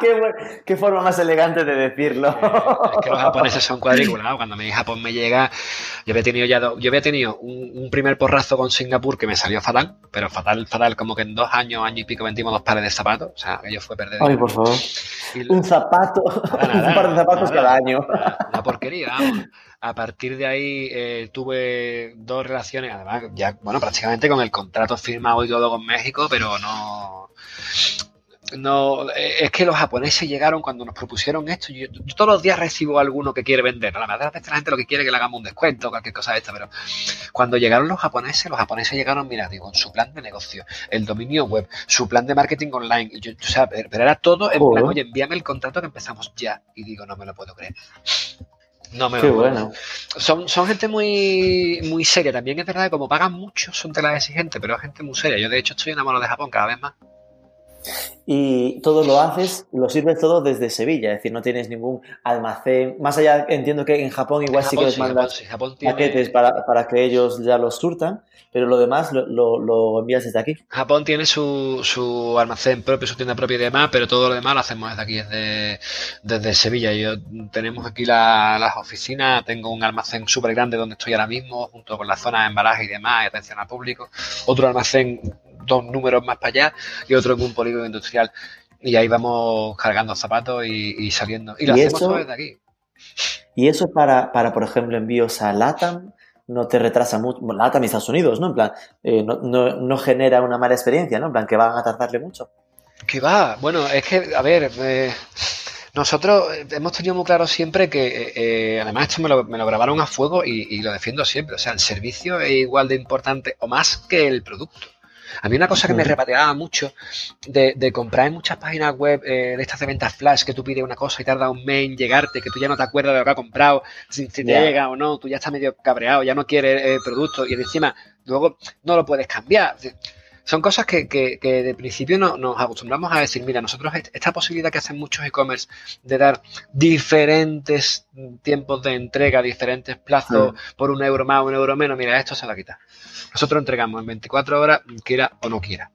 qué, forma más elegante de decirlo. Eh, es que los japoneses son cuadriculados. Cuando mi Japón me llega, yo había tenido ya yo había tenido un, primer porrazo con Singapur que me salió fatal, pero fatal, fatal, como que en dos años, año y pico vendimos dos pares de zapatos. O sea, ello fue perder. Ay, por favor. un zapato, un par de zapatos cada año. Una porquería, vamos a partir de ahí eh, tuve dos relaciones, además, ya, bueno, prácticamente con el contrato firmado y todo con México, pero no. No, eh, es que los japoneses llegaron cuando nos propusieron esto. Yo, todos los días recibo a alguno que quiere vender. La verdad es que la gente lo que quiere es que le hagamos un descuento, cualquier cosa de esta. Pero cuando llegaron los japoneses, los japoneses llegaron, mira, digo, con su plan de negocio, el dominio web, su plan de marketing online. Yo, o sea, pero era todo en plan, oye, envíame el contrato que empezamos ya. Y digo, no me lo puedo creer. No me Qué bueno. Son, son gente muy, muy seria. También es verdad que como pagan mucho, son telas exigentes, pero es gente muy seria. Yo de hecho estoy enamorado de Japón cada vez más. Y todo lo haces, lo sirves todo desde Sevilla, es decir, no tienes ningún almacén. Más allá, entiendo que en Japón igual sí que les mandas paquetes para, para, que ellos ya los surtan, pero lo demás lo, lo, envías desde aquí. Japón tiene su, su, almacén propio, su tienda propia y demás, pero todo lo demás lo hacemos desde aquí, desde, desde Sevilla. Yo tenemos aquí las oficinas, tengo un almacén súper grande donde estoy ahora mismo, junto con la zona de embalaje y demás, y atención al público. Otro almacén dos números más para allá y otro en un polígono industrial. Y ahí vamos cargando zapatos y, saliendo. Y lo hacemos todo desde aquí. ¿Y eso para, para, por ejemplo, envíos a LATAM no te retrasa mucho. Bueno, también Estados Unidos, ¿no? En plan, eh, no, no, genera una mala experiencia, ¿no? En plan, que van a tardarle mucho. Que va, bueno, es que, a ver, eh, nosotros hemos tenido muy claro siempre que, eh, además esto me lo, me lo, grabaron a fuego y, lo defiendo siempre, o sea, el servicio es igual de importante o más que el producto. A mí una cosa que me repateaba mucho de, comprar en muchas páginas web eh, de estas de ventas flash, que tú pides una cosa y tarda un mes en llegarte, que tú ya no te acuerdas de lo que has comprado, si, te llega o no, tú ya estás medio cabreado, ya no quieres el producto y encima luego no lo puedes cambiar son cosas que, que, que de principio no, nos acostumbramos a decir, mira, nosotros esta posibilidad que hacen muchos e-commerce de dar diferentes tiempos de entrega, diferentes plazos por un euro más, un euro menos, mira, esto se la quita. Nosotros entregamos en 24 horas, quiera o no quiera.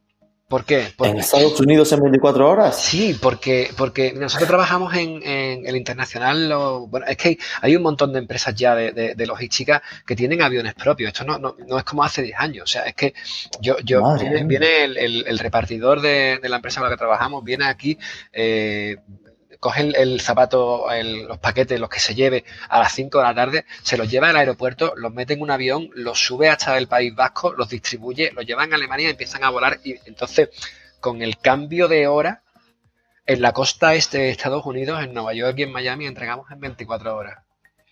¿Por qué? ¿En Estados Unidos en 24 horas? Sí, porque, porque nosotros trabajamos en, el internacional. bueno, es que hay, un montón de empresas ya de, de, logística que tienen aviones propios. Esto no, no, es como hace 10 años. O sea, es que yo, yo viene, el, repartidor de, la empresa con la que trabajamos, viene aquí. Eh, coge el, zapato, los paquetes, los que se lleve a las 5 de la tarde, se los lleva al aeropuerto, los mete en un avión, los sube hasta el País Vasco, los distribuye, los llevan a Alemania y empiezan a volar. Y entonces, con el cambio de hora, en la costa este de Estados Unidos, en Nueva York y en Miami, entregamos en 24 horas.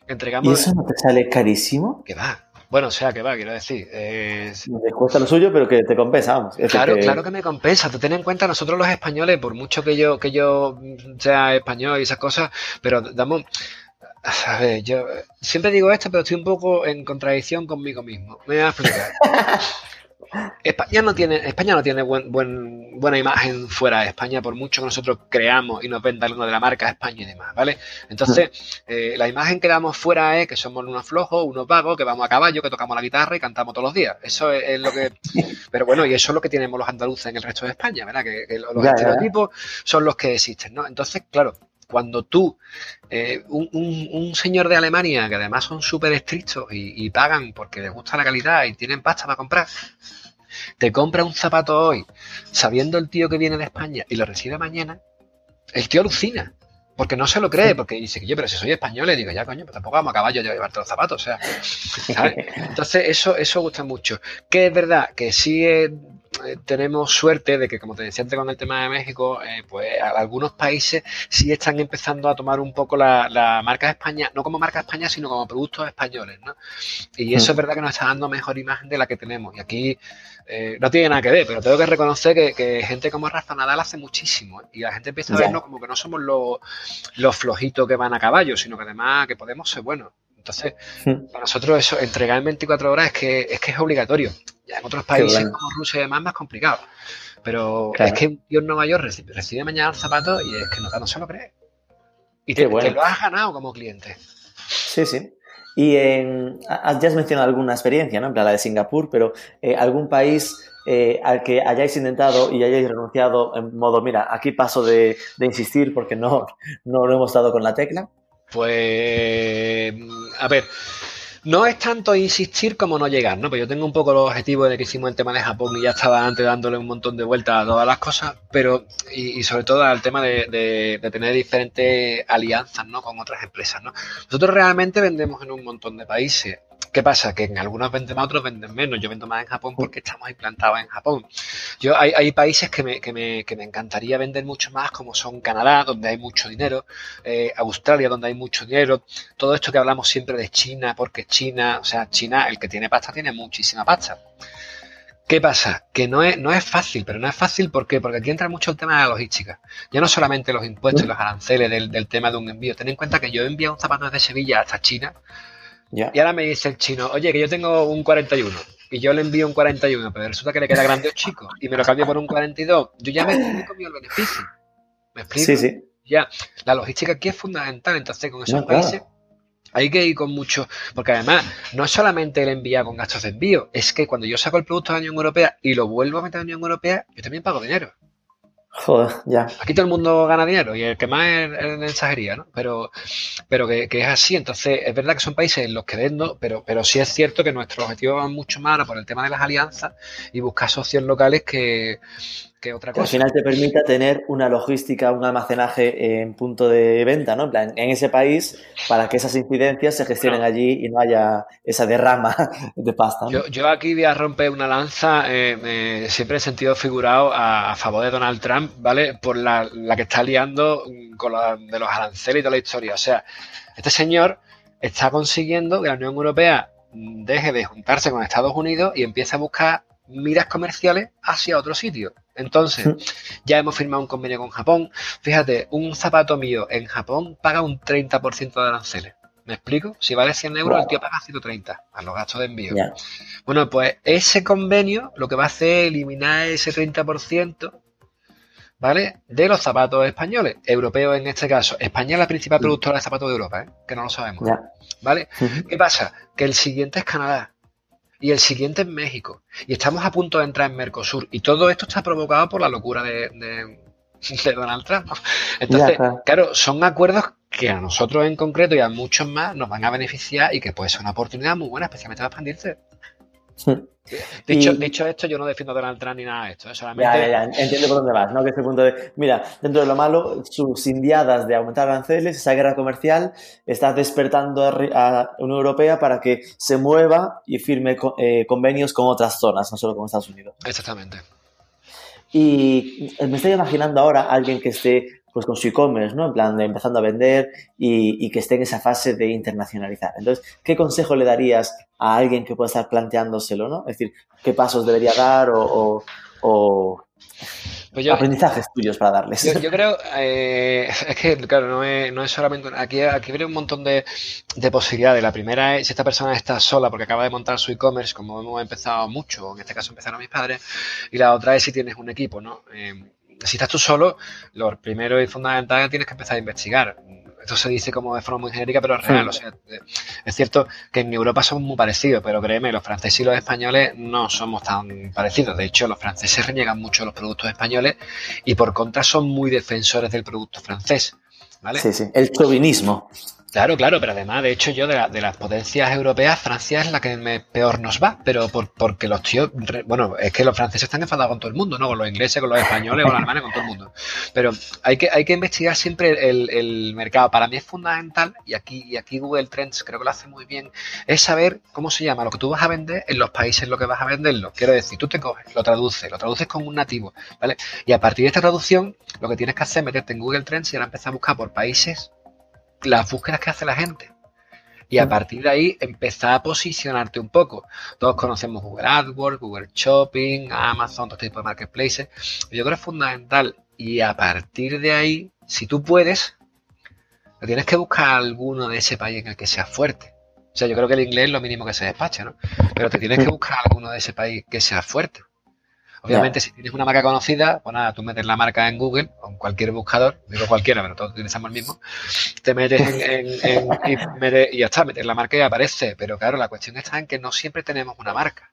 Entregamos ¿Y eso no te sale carísimo? Que va. Bueno, o sea, que va, quiero decir. Te cuesta lo suyo, pero que te compensa, vamos. claro, claro que me compensa. Tú ten en cuenta, nosotros los españoles, por mucho que yo, que yo sea español y esas cosas, pero damos. A ver, yo siempre digo esto, pero estoy un poco en contradicción conmigo mismo. Me voy a explicar. España no tiene, España no tiene buen, buen, buena imagen fuera de España, por mucho que nosotros creamos y nos venda alguno de la marca España y demás, ¿vale? Entonces, eh, la imagen que damos fuera es que somos unos flojos, unos vagos, que vamos a caballo, que tocamos la guitarra y cantamos todos los días. Eso es, lo que. Pero bueno, y eso es lo que tenemos los andaluces en el resto de España, ¿verdad? Que, los estereotipos son los que existen, ¿no? Entonces, claro, cuando tú, eh, un, señor de Alemania, que además son súper estrictos y, pagan porque les gusta la calidad y tienen pasta para comprar, te compra un zapato hoy, sabiendo el tío que viene de España y lo recibe mañana, el tío alucina. Porque no se lo cree, porque dice que yo, pero si soy español, le digo, ya coño, pues tampoco vamos a caballo a llevarte los zapatos, o sea. Entonces, eso, eso gusta mucho. Que es verdad que sí es eh, tenemos suerte de que, como te decía antes con el tema de México, eh, pues algunos países sí están empezando a tomar un poco la, marca de España, no como marca de España, sino como productos españoles, ¿no? Y eso es verdad que nos está dando mejor imagen de la que tenemos. Y aquí eh, no tiene nada que ver, pero tengo que reconocer que, gente como Rafa Nadal hace muchísimo. Y la gente empieza a vernos como que no somos los, los flojitos que van a caballo, sino que además que podemos ser buenos. Entonces, para nosotros eso, entregar en 24 horas es que es, que es obligatorio. Ya en otros países como Rusia y demás más complicado. Pero es que un tío en Nueva York recibe, mañana el zapato y es que no, no se lo cree. Y te, lo has ganado como cliente. Sí, sí. Y en, ya has mencionado alguna experiencia, ¿no? En plan la de Singapur, pero eh, algún país eh, al que hayáis intentado y hayáis renunciado en modo, mira, aquí paso de, de insistir porque no, no lo hemos dado con la tecla. Pues, a ver, no es tanto insistir como no llegar, ¿no? Pues yo tengo un poco los objetivos de que hicimos el tema de Japón y ya estaba antes dándole un montón de vueltas a todas las cosas, pero, y, sobre todo al tema de, de, tener diferentes alianzas, ¿no? Con otras empresas, ¿no? Nosotros realmente vendemos en un montón de países. ¿Qué pasa? Que en algunos venden más, otros venden menos. Yo vendo más en Japón porque estamos implantados en Japón. Yo hay, hay países que me, que, me, que me encantaría vender mucho más, como son Canadá, donde hay mucho dinero, eh, Australia, donde hay mucho dinero, todo esto que hablamos siempre de China, porque China, o sea, China, el que tiene pasta tiene muchísima pasta. ¿Qué pasa? Que no es, no es fácil, pero no es fácil ¿por porque aquí entra mucho el tema de la logística. Ya no solamente los impuestos y los aranceles del, del tema de un envío. Ten en cuenta que yo enviado un zapato desde Sevilla hasta China y ahora me dice el chino, oye, que yo tengo un 41 y yo le envío un 41, pero resulta que le queda grande o chico y me lo cambio por un 42. Yo ya me he comido el beneficio. ¿Me explico? Sí, sí. Ya, la logística aquí es fundamental, entonces con esos países hay que ir con mucho, porque además no es solamente el enviar con gastos de envío, es que cuando yo saco el producto de la Unión Europea y lo vuelvo a meter en la Unión Europea, yo también pago dinero. Joder, ya. Aquí todo el mundo gana dinero y el que más es en mensajería, ¿no? Pero, pero que, es así. Entonces, es verdad que son países en los que vendo, pero, pero sí es cierto que nuestro objetivo va mucho más por el tema de las alianzas y buscar socios locales que, que otra cosa. al final te permita tener una logística, un almacenaje en punto de venta, ¿no? En plan, en ese país, para que esas incidencias se gestionen allí y no haya esa derrama de pasta. Yo, yo, aquí voy a romper una lanza, eh, eh, siempre en sentido figurado, a, a, favor de Donald Trump, ¿vale? Por la, la que está liando con la, de los aranceles y toda la historia. O sea, este señor está consiguiendo que la Unión Europea deje de juntarse con Estados Unidos y empiece a buscar miras comerciales hacia otro sitio. Entonces, ya hemos firmado un convenio con Japón. Fíjate, un zapato mío en Japón paga un 30% de aranceles. ¿Me explico? Si vale 100 euros, wow. el tío paga 130 a los gastos de envío. Yeah. Bueno, pues ese convenio lo que va a hacer es eliminar ese 30%, ¿vale? De los zapatos españoles, europeos en este caso. España es la principal productora de zapatos de Europa, ¿eh? Que no lo sabemos. Yeah. ¿Vale? Uh -huh. ¿Qué pasa? Que el siguiente es Canadá y el siguiente es México. Y estamos a punto de entrar en Mercosur. Y todo esto está provocado por la locura de, de, de Donald Trump. ¿no? Entonces, claro, son acuerdos que a nosotros en concreto y a muchos más nos van a beneficiar y que puede ser una oportunidad muy buena, especialmente para expandirse. Dicho, y... dicho, esto, yo no defiendo a Donald Trump ni nada de esto. ¿eh? Solamente... Ya, ya, ya, entiendo por dónde vas, ¿no? Que ese punto de. Mira, dentro de lo malo, sus indiadas de aumentar aranceles, esa guerra comercial, está despertando a la Unión Europea para que se mueva y firme eh, convenios con otras zonas, no solo con Estados Unidos. Exactamente. Y me estoy imaginando ahora a alguien que esté pues con su e-commerce, ¿no? En plan, de empezando a vender y, y, que esté en esa fase de internacionalizar. Entonces, ¿qué consejo le darías a alguien que pueda estar planteándoselo, ¿no? Es decir, ¿qué pasos debería dar o, o, o pues yo, aprendizajes tuyos para darles? Yo, yo creo, eh, es que, claro, no es, no es solamente, aquí, aquí viene un montón de, de, posibilidades. La primera es si esta persona está sola porque acaba de montar su e-commerce, como hemos empezado mucho, en este caso empezaron mis padres, y la otra es si tienes un equipo, ¿no? Eh, si estás tú solo, lo primero y fundamental es que tienes que empezar a investigar. Esto se dice como de forma muy genérica, pero es real. Sí. O sea, es cierto que en Europa somos muy parecidos, pero créeme, los franceses y los españoles no somos tan parecidos. De hecho, los franceses reniegan mucho los productos españoles y por contra son muy defensores del producto francés. ¿vale? Sí, sí, el chauvinismo. Claro, claro, pero además, de hecho, yo de, la, de, las potencias europeas, Francia es la que peor nos va, pero por, porque los tíos, bueno, es que los franceses están enfadados con todo el mundo, ¿no? Con los ingleses, con los españoles, con los alemanes, con todo el mundo. Pero hay que, hay que investigar siempre el, el mercado. Para mí es fundamental, y aquí, y aquí Google Trends creo que lo hace muy bien, es saber cómo se llama lo que tú vas a vender en los países en los que vas a venderlo. Quiero decir, tú te coges, lo traduces, lo traduces con un nativo, ¿vale? Y a partir de esta traducción, lo que tienes que hacer es meterte en Google Trends y ahora empezar a buscar por países las búsquedas que hace la gente. Y a partir de ahí empezar a posicionarte un poco. Todos conocemos Google AdWords, Google Shopping, Amazon, todo tipo de marketplaces. Yo creo que es fundamental. Y a partir de ahí, si tú puedes, tienes que buscar alguno de ese país en el que seas fuerte. O sea, yo creo que el inglés es lo mínimo que se despacha, ¿no? Pero te tienes que buscar alguno de ese país que sea fuerte. Obviamente, si tienes una marca conocida, pues nada, tú metes la marca en Google o en cualquier buscador, digo cualquiera, pero todos utilizamos el mismo, te metes en, en, en y, metes, y, ya está, metes la marca y aparece. Pero claro, la cuestión está en que no siempre tenemos una marca.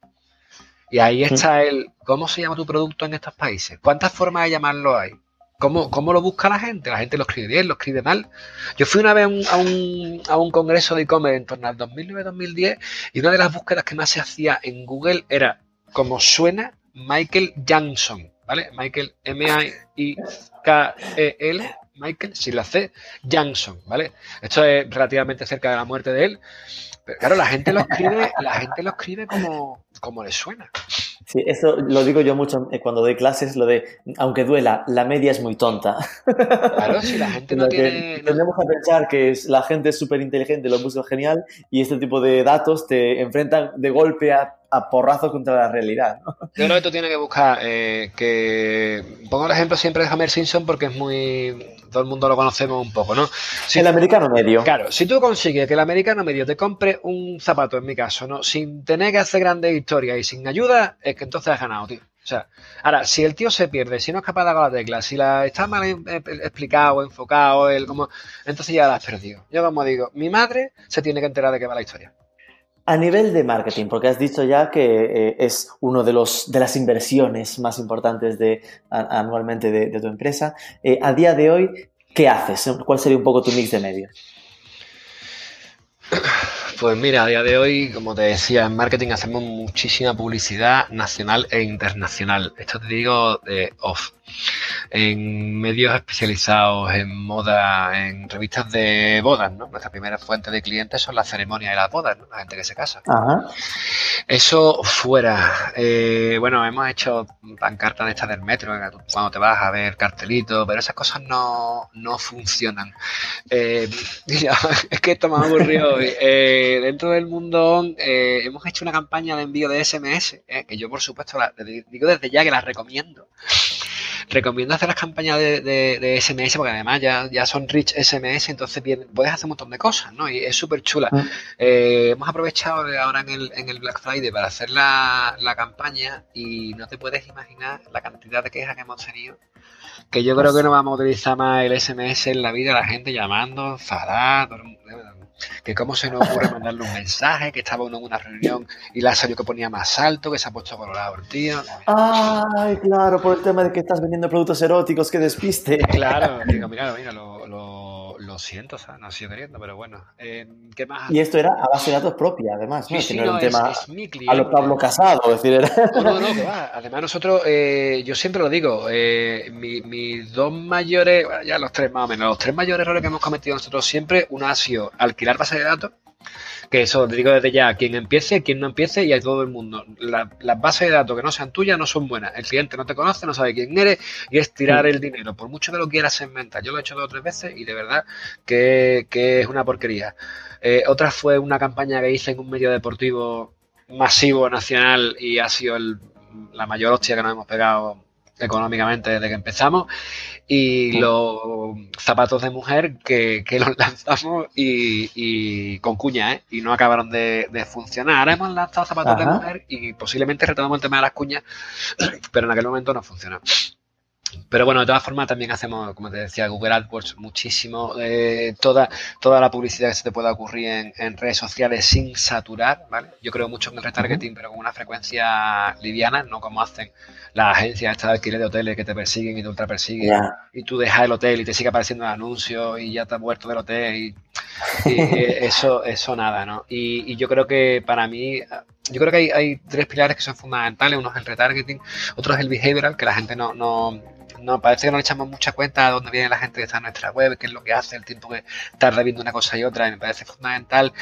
Y ahí está el, ¿cómo se llama tu producto en estos países? ¿Cuántas formas de llamarlo hay? ¿Cómo, ¿Cómo lo busca la gente? La gente lo escribe bien, lo escribe mal. Yo fui una vez a un, a un, a un congreso de e-commerce en torno al 2009-2010 y una de las búsquedas que más se hacía en Google era cómo suena Michael Jackson, ¿vale? Michael M-I-I-K-E-L, Michael, si la C, Jackson, ¿vale? Esto es relativamente cerca de la muerte de él. Pero claro, la gente lo escribe, la gente lo escribe como, como le suena. Sí, eso lo digo yo mucho cuando doy clases, lo de, aunque duela, la media es muy tonta. Claro, si la gente no tiene... Tendemos a pensar que es, la gente es súper inteligente, lo busca genial, y este tipo de datos te enfrentan de golpe a, a porrazo contra la realidad. ¿no? Yo creo que tú tienes que buscar eh, que... Pongo el ejemplo siempre de Homer Simpson porque es muy... Todo el mundo lo conocemos un poco, ¿no? Si, el americano medio. Claro, si tú consigues que el americano medio te compre un zapato, en mi caso, ¿no? Sin tener que hacer grandes historias y sin ayuda, es que entonces has ganado, tío. O sea, ahora, si el tío se pierde, si no es capaz de dar la tecla, si la está mal explicado, enfocado, el, como, entonces ya la has perdido. Yo como digo, mi madre se tiene que enterar de qué va la historia. A nivel de marketing, porque has dicho ya que eh, es uno de los de las inversiones más importantes de, anualmente de, de, tu empresa, eh, a día de hoy, ¿qué haces? ¿Cuál sería un poco tu mix de medios? Pues mira, a día de hoy, como te decía, en marketing hacemos muchísima publicidad nacional e internacional. Esto te digo de off en medios especializados, en moda, en revistas de bodas, ¿no? Nuestra primera fuente de clientes son las ceremonias de las bodas, ¿no? La gente que se casa. Eso fuera. Eh, bueno, hemos hecho pancartas de estas del metro, cuando te vas a ver cartelitos, pero esas cosas no, no funcionan. Eh, mira, es que esto me ha aburrido hoy. Eh, dentro del mundo hemos hecho una campaña de envío de SMS, que yo por supuesto la, digo desde ya que las recomiendo recomiendo hacer las campañas de, SMS porque además ya, ya son rich SMS, entonces puedes hacer un montón de cosas, ¿no? Y es súper chula. Ah. Eh, hemos aprovechado ahora en el, en el Black Friday para hacer la, la campaña y no te puedes imaginar la cantidad de quejas que hemos tenido que yo creo que no vamos a utilizar más el SMS en la vida, la gente llamando, enfadada, que cómo se nos ocurre mandarle un mensaje, que estaba uno en una reunión y la salió que ponía más alto, que se ha puesto colorado el tío. Ay, claro, por el tema de que estás vendiendo productos eróticos, que despiste. Claro, digo, mira, mira, lo, lo, siento, ¿sabes? No sigo queriendo, pero bueno. Eh, ¿Qué más? Y esto era a base de datos propia, además, ¿no? Sí, no, un tema a lo Pablo Casado, es decir, No, no, no, que va. Además, nosotros, eh, yo siempre lo digo, eh, mis dos mayores, ya los tres más o menos, los tres mayores errores que hemos cometido nosotros siempre, uno ha sido alquilar base de datos, que eso te digo desde ya, quien empiece, quien no empiece y a todo el mundo. las bases de datos que no sean tuyas no son buenas. El cliente no te conoce, no sabe quién eres y es tirar el dinero. Por mucho que lo quieras segmentar. Yo lo he hecho dos o tres veces y de verdad que, es una porquería. Eh, otra fue una campaña que hice en un medio deportivo masivo nacional y ha sido la mayor hostia que nos hemos pegado económicamente desde que empezamos y los zapatos de mujer que, los lanzamos y, con cuña ¿eh? y no acabaron de, funcionar. Ahora hemos lanzado zapatos de mujer y posiblemente retomamos el tema de las cuñas, pero en aquel momento no funcionó. Pero bueno, de todas formas también hacemos, como te decía, Google AdWords muchísimo, eh, toda, toda la publicidad que se te pueda ocurrir en, redes sociales sin saturar, ¿vale? Yo creo mucho en el retargeting, pero con una frecuencia liviana, no como hacen las agencias estas de alquiler de hoteles que te persiguen y te ultra persiguen y tú dejas el hotel y te sigue apareciendo el anuncio y ya te has muerto del hotel y, eso, eso nada, ¿no? Y, yo creo que para mí, yo creo que hay, hay tres pilares que son fundamentales, uno es el retargeting, otro es el behavioral, que la gente no, no no, parece que no le echamos mucha cuenta a dónde viene la gente que está en nuestra web, qué es lo que hace, el tiempo que tarda viendo una cosa y otra, y me parece fundamental.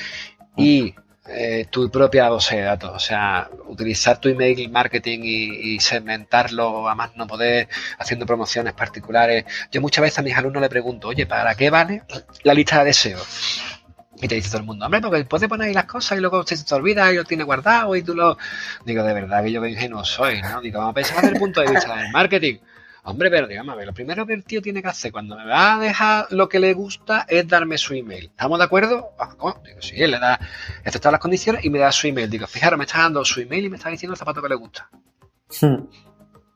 Y eh, tu propia base de datos, o sea, utilizar tu email marketing y, segmentarlo a más no poder, haciendo promociones particulares. Yo muchas veces a mis alumnos le pregunto, oye, ¿para qué vale la lista de deseos? Y te dice todo el mundo, hombre, porque puedes poner ahí las cosas y luego se te olvida y lo tienes guardado y tú lo... Digo, de verdad que yo que ingenuo soy, ¿no? Digo, vamos a pensar desde el punto de vista del marketing. Hombre, pero ver, lo primero que el tío tiene que hacer cuando me va a dejar lo que le gusta es darme su email. ¿Estamos de acuerdo? Ah, Digo, sí, él le da, aceptar las condiciones y me da su email. Digo, fijaros, me está dando su email y me está diciendo el zapato que le gusta. Hmm.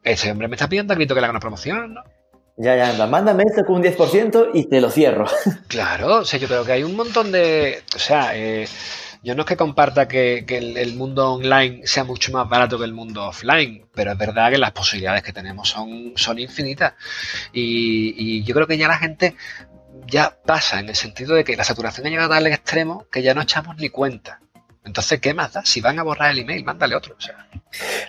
Ese hombre me está pidiendo a grito que le haga una promoción, ¿no? Ya, ya, mándame esto con un 10% y te lo cierro. Claro, o sea, yo creo que hay un montón de. O sea, eh, yo no es que comparta que, el, mundo online sea mucho más barato que el mundo offline, pero es verdad que las posibilidades que tenemos son, son infinitas. Y, yo creo que ya la gente ya pasa en el sentido de que la saturación ha llegado a tal extremo que ya no echamos ni cuenta. Entonces, ¿qué más da? Si van a borrar el email, mándale otro.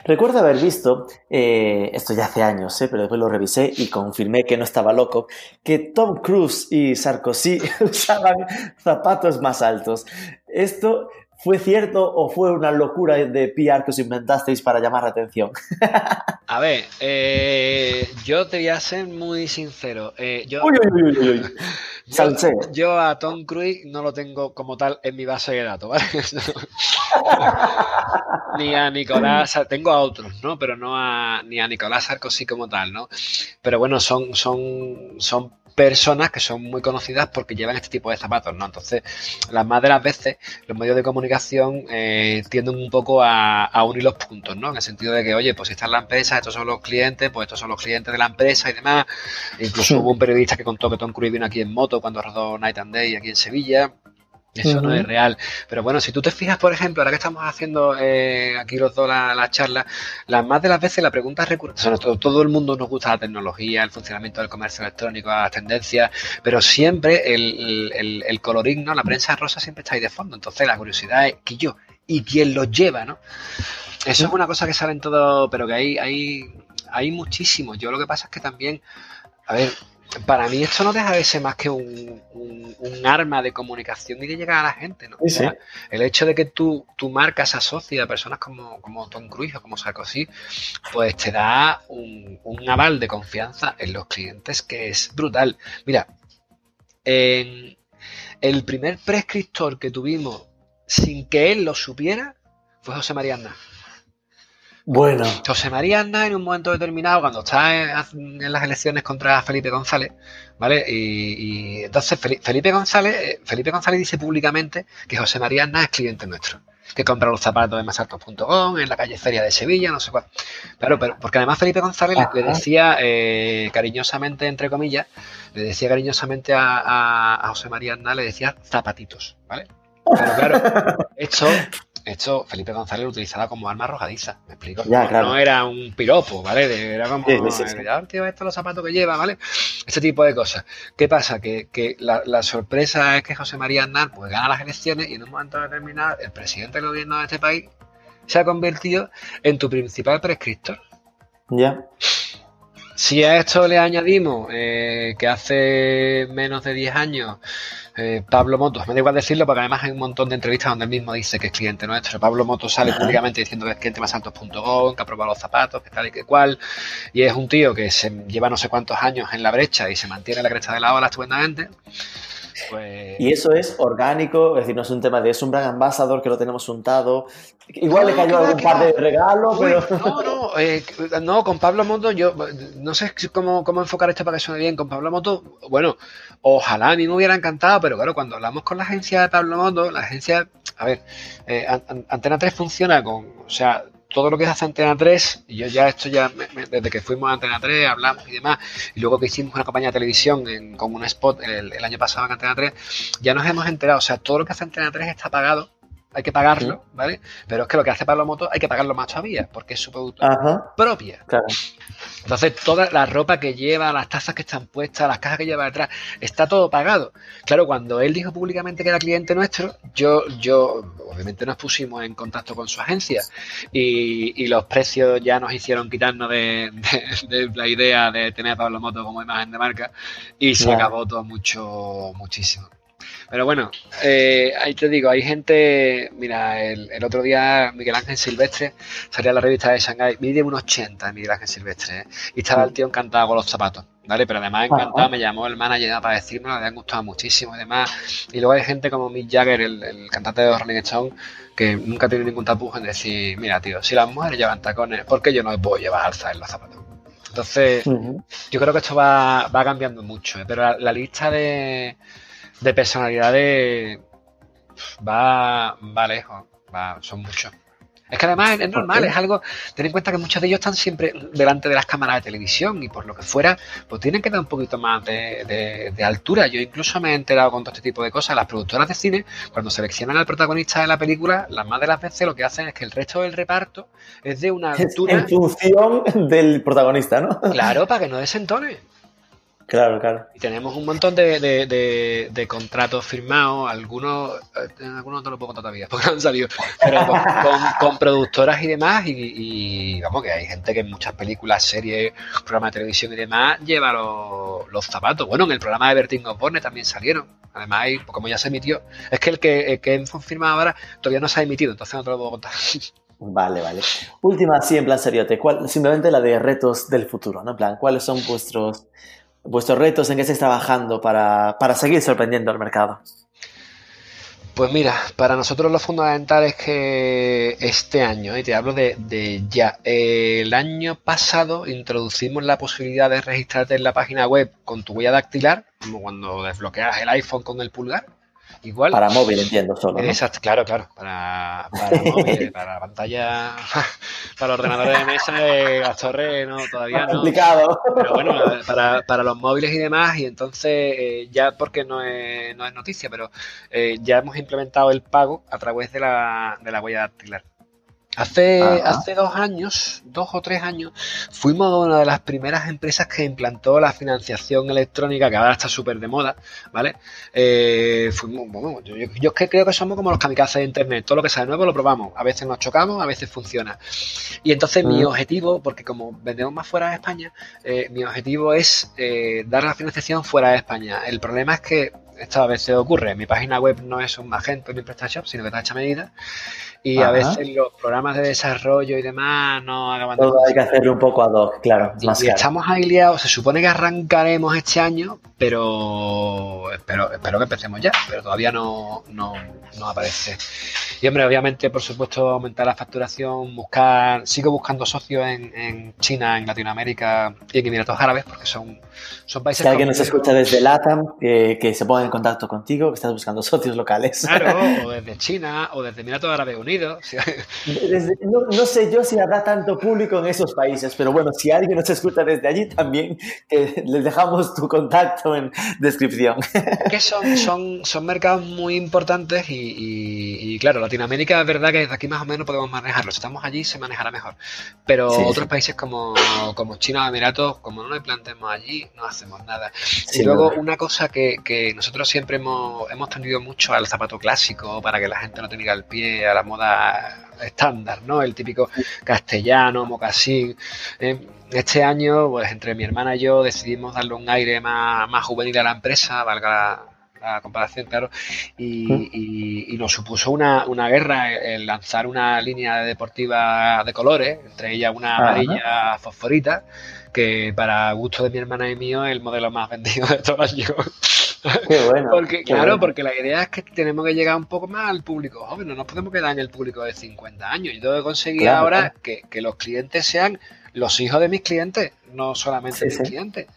Recuerdo haber visto, eh, esto ya hace años, eh, pero después lo revisé y confirmé que no estaba loco, que Tom Cruise y Sarkozy usaban zapatos más altos. Esto ¿Fue cierto o fue una locura de PR que os inventasteis para llamar la atención? A ver, eh, yo te voy a ser muy sincero. Eh, yo, uy, uy, uy, uy. Yo, a Tom Cruise no lo tengo como tal en mi base de datos, ¿vale? ni a Nicolás, tengo a otros, ¿no? Pero no a, ni a Nicolás Sarkozy como tal, ¿no? Pero bueno, son, son, son personas que son muy conocidas porque llevan este tipo de zapatos, ¿no? Entonces, las más de las veces, los medios de comunicación eh, tienden un poco a, unir los puntos, ¿no? En el sentido de que, oye, pues si está en la empresa, estos son los clientes, pues estos son los clientes de la empresa y demás. Incluso hubo un periodista que contó que Tom Cruise vino aquí en moto cuando rodó Night and Day aquí en Sevilla. Eso no es real. Pero bueno, si tú te fijas, por ejemplo, ahora que estamos haciendo eh, aquí los dos la, charla, las más de las veces la pregunta es recurrente. todo, todo, el mundo nos gusta la tecnología, el funcionamiento del comercio electrónico, las tendencias, pero siempre el, el, el colorín, ¿no? La prensa rosa siempre está ahí de fondo. Entonces la curiosidad es que yo y quién los lleva, ¿no? Eso es una cosa que sale en todo, pero que hay, hay, hay muchísimos. Yo lo que pasa es que también, a ver, para mí esto no deja de ser más que un, arma de comunicación y de llegar a la gente, ¿no? el hecho de que tu, tu marca se asocie a personas como, como Tom Cruise o como Sarkozy, pues te da un, aval de confianza en los clientes que es brutal. Mira, en el primer prescriptor que tuvimos sin que él lo supiera fue José María Aznar. Bueno. José María Aznar en un momento determinado, cuando está en, las elecciones contra Felipe González, ¿vale? Y, entonces Felipe González, eh, Felipe González dice públicamente que José María Aznar es cliente nuestro. Que compra los zapatos de masaltos.com, en la calle Feria de Sevilla, no sé cuál. Claro, pero porque además Felipe González le, decía eh, cariñosamente, entre comillas, le decía cariñosamente a, José María Aznar, le decía zapatitos, ¿vale? Pero claro, esto esto Felipe González lo utilizaba como arma arrojadiza, me explico. no, era un piropo, ¿vale? Era como, sí, tío, estos los zapatos que lleva, ¿vale? Ese tipo de cosas. ¿Qué pasa? Que, la, sorpresa es que José María Aznar pues gana las elecciones y en un momento determinado el presidente del gobierno de este país se ha convertido en tu principal prescriptor. Ya. Si a esto le añadimos eh, que hace menos de 10 años eh, Pablo Motos, me da igual decirlo porque además hay un montón de entrevistas donde él mismo dice que es cliente nuestro. Pablo Motos sale públicamente diciendo que es cliente más altos.com, que ha probado los zapatos, que tal y que cual. Y es un tío que se lleva no sé cuántos años en la brecha y se mantiene en la cresta de la ola estupendamente. Pues y eso es orgánico, es decir, no es un tema de es un brand ambassador que lo tenemos untado. Igual le cayó algún par de regalos, pero. No, no, eh, no, con Pablo Moto, yo no sé cómo, cómo enfocar esto para que suene bien. Con Pablo Moto, bueno, ojalá a mí me hubiera encantado, pero claro, cuando hablamos con la agencia de Pablo Moto, la agencia, a ver, eh, Antena 3 funciona con, o sea, todo lo que hace Antena 3, y yo ya esto ya, desde que fuimos a Antena 3, hablamos y demás, y luego que hicimos una campaña de televisión en, con un spot el, el, año pasado en Antena 3, ya nos hemos enterado, o sea, todo lo que hace Antena 3 está pagado hay que pagarlo, ¿vale? Pero es que lo que hace Pablo Moto hay que pagarlo más todavía, porque es su producto propia. Entonces, toda la ropa que lleva, las tazas que están puestas, las cajas que lleva detrás, está todo pagado. Claro, cuando él dijo públicamente que era cliente nuestro, yo, yo, obviamente nos pusimos en contacto con su agencia y, los precios ya nos hicieron quitarnos de, la idea de tener a Pablo Moto como imagen de marca y se acabó todo mucho, muchísimo. Pero bueno, eh, ahí te digo, hay gente, mira, el, otro día Miguel Ángel Silvestre salía a la revista de Shanghai, mide unos 80 Miguel Ángel Silvestre, ¿eh? y estaba el tío encantado con los zapatos. ¿Vale? Pero además encantado, me llamó el manager para decirme, le habían gustado muchísimo y demás. Y luego hay gente como Mick Jagger, el, cantante de Rolling Stone, que nunca tiene ningún tapujo en decir, mira, tío, si las mujeres llevan tacones, ¿por qué yo no puedo llevar alza en los zapatos? Entonces, yo creo que esto va, va cambiando mucho, ¿eh? pero la lista de, de personalidades va, va lejos, va, son muchos. Es que además es normal, es algo, ten en cuenta que muchos de ellos están siempre delante de las cámaras de televisión y por lo que fuera, pues tienen que dar un poquito más de, altura. Yo incluso me he enterado con todo este tipo de cosas. Las productoras de cine, cuando seleccionan al protagonista de la película, las más de las veces lo que hacen es que el resto del reparto es de una altura... En función del protagonista, ¿no? Claro, para que no desentone. Claro, claro. Y tenemos un montón de, contratos firmados, algunos, eh, algunos no lo puedo contar todavía porque no han salido, pero con, productoras y demás, y, vamos, que hay gente que en muchas películas, series, programas de televisión y demás lleva los, zapatos. Bueno, en el programa de Bertín Osborne también salieron. Además, como ya se emitió, es que el que, el que hemos firmado ahora todavía no se ha emitido, entonces no te lo puedo contar. Vale, vale. Última, sí, en plan seriote. ¿Cuál, simplemente la de retos del futuro, ¿no? En plan, ¿cuáles son vuestros vuestros retos, en qué estáis trabajando para, seguir sorprendiendo al mercado. Pues mira, para nosotros lo fundamental es que este año, y te hablo de, ya, el año pasado introducimos la posibilidad de registrarte en la página web con tu huella dactilar, como cuando desbloqueas el iPhone con el pulgar, Igual. Para móvil, entiendo solo. Exacto, claro, claro. Para, para móvil, para la pantalla, para los ordenadores de mesa, de las torres, no, todavía no. Complicado. Pero bueno, para, para, los móviles y demás, y entonces, eh, ya porque no es, no es noticia, pero eh, ya hemos implementado el pago a través de la, de la huella dactilar. Hace, hace dos años, dos o tres años, fuimos una de las primeras empresas que implantó la financiación electrónica, que ahora está súper de moda, ¿vale? Eh, fuimos, bueno, yo, yo, que creo que somos como los kamikazes de Internet, todo lo que sale nuevo lo probamos, a veces nos chocamos, a veces funciona. Y entonces mi objetivo, porque como vendemos más fuera de España, eh, mi objetivo es eh, dar la financiación fuera de España. El problema es que esto a veces ocurre, mi página web no es un Magento ni PrestaShop, sino que está hecha medida. Y a veces los programas de desarrollo y demás no acaban Todo hay que hacerlo un poco ad hoc, claro. Y, más y estamos ahí liados, se supone que arrancaremos este año, pero espero, espero que empecemos ya, pero todavía no, no, no aparece. Y hombre, obviamente, por supuesto, aumentar la facturación, buscar, sigo buscando socios en, en China, en Latinoamérica y en Emiratos Árabes, porque son, son países... Si alguien nos escucha desde LATAM, que, que se ponga en contacto contigo, que estás buscando socios locales. Claro, o desde China, o desde Emiratos Árabes Unidos. Desde, no, no, sé yo si habrá tanto público en esos países, pero bueno, si alguien nos escucha desde allí también, les dejamos tu contacto en descripción. Que son, son, son mercados muy importantes y, y, y claro, Latinoamérica es verdad que desde aquí más o menos podemos manejarlo. Si estamos allí se manejará mejor. Pero sí, otros sí. países como, como China o Emiratos, como no nos plantemos allí, no hacemos nada. Sí, y luego no. una cosa que, que, nosotros siempre hemos, hemos tendido mucho al zapato clásico para que la gente no tenga el pie a la moda estándar, ¿no? El típico castellano, mocasín. Eh, este año, pues entre mi hermana y yo decidimos darle un aire más, más juvenil a la empresa, valga la, la comparación, claro, y, y, y, nos supuso una, una guerra el lanzar una línea deportiva de colores, entre ellas una amarilla fosforita, que para gusto de mi hermana y mío es el modelo más vendido de todo el año. Qué bueno. porque, qué claro, bueno. porque la idea es que tenemos que llegar un poco más al público joven, no nos podemos quedar en el público de 50 años. Yo tengo que conseguir claro, ahora claro. Que, que, los clientes sean los hijos de mis clientes, no solamente sí, mis sí. clientes.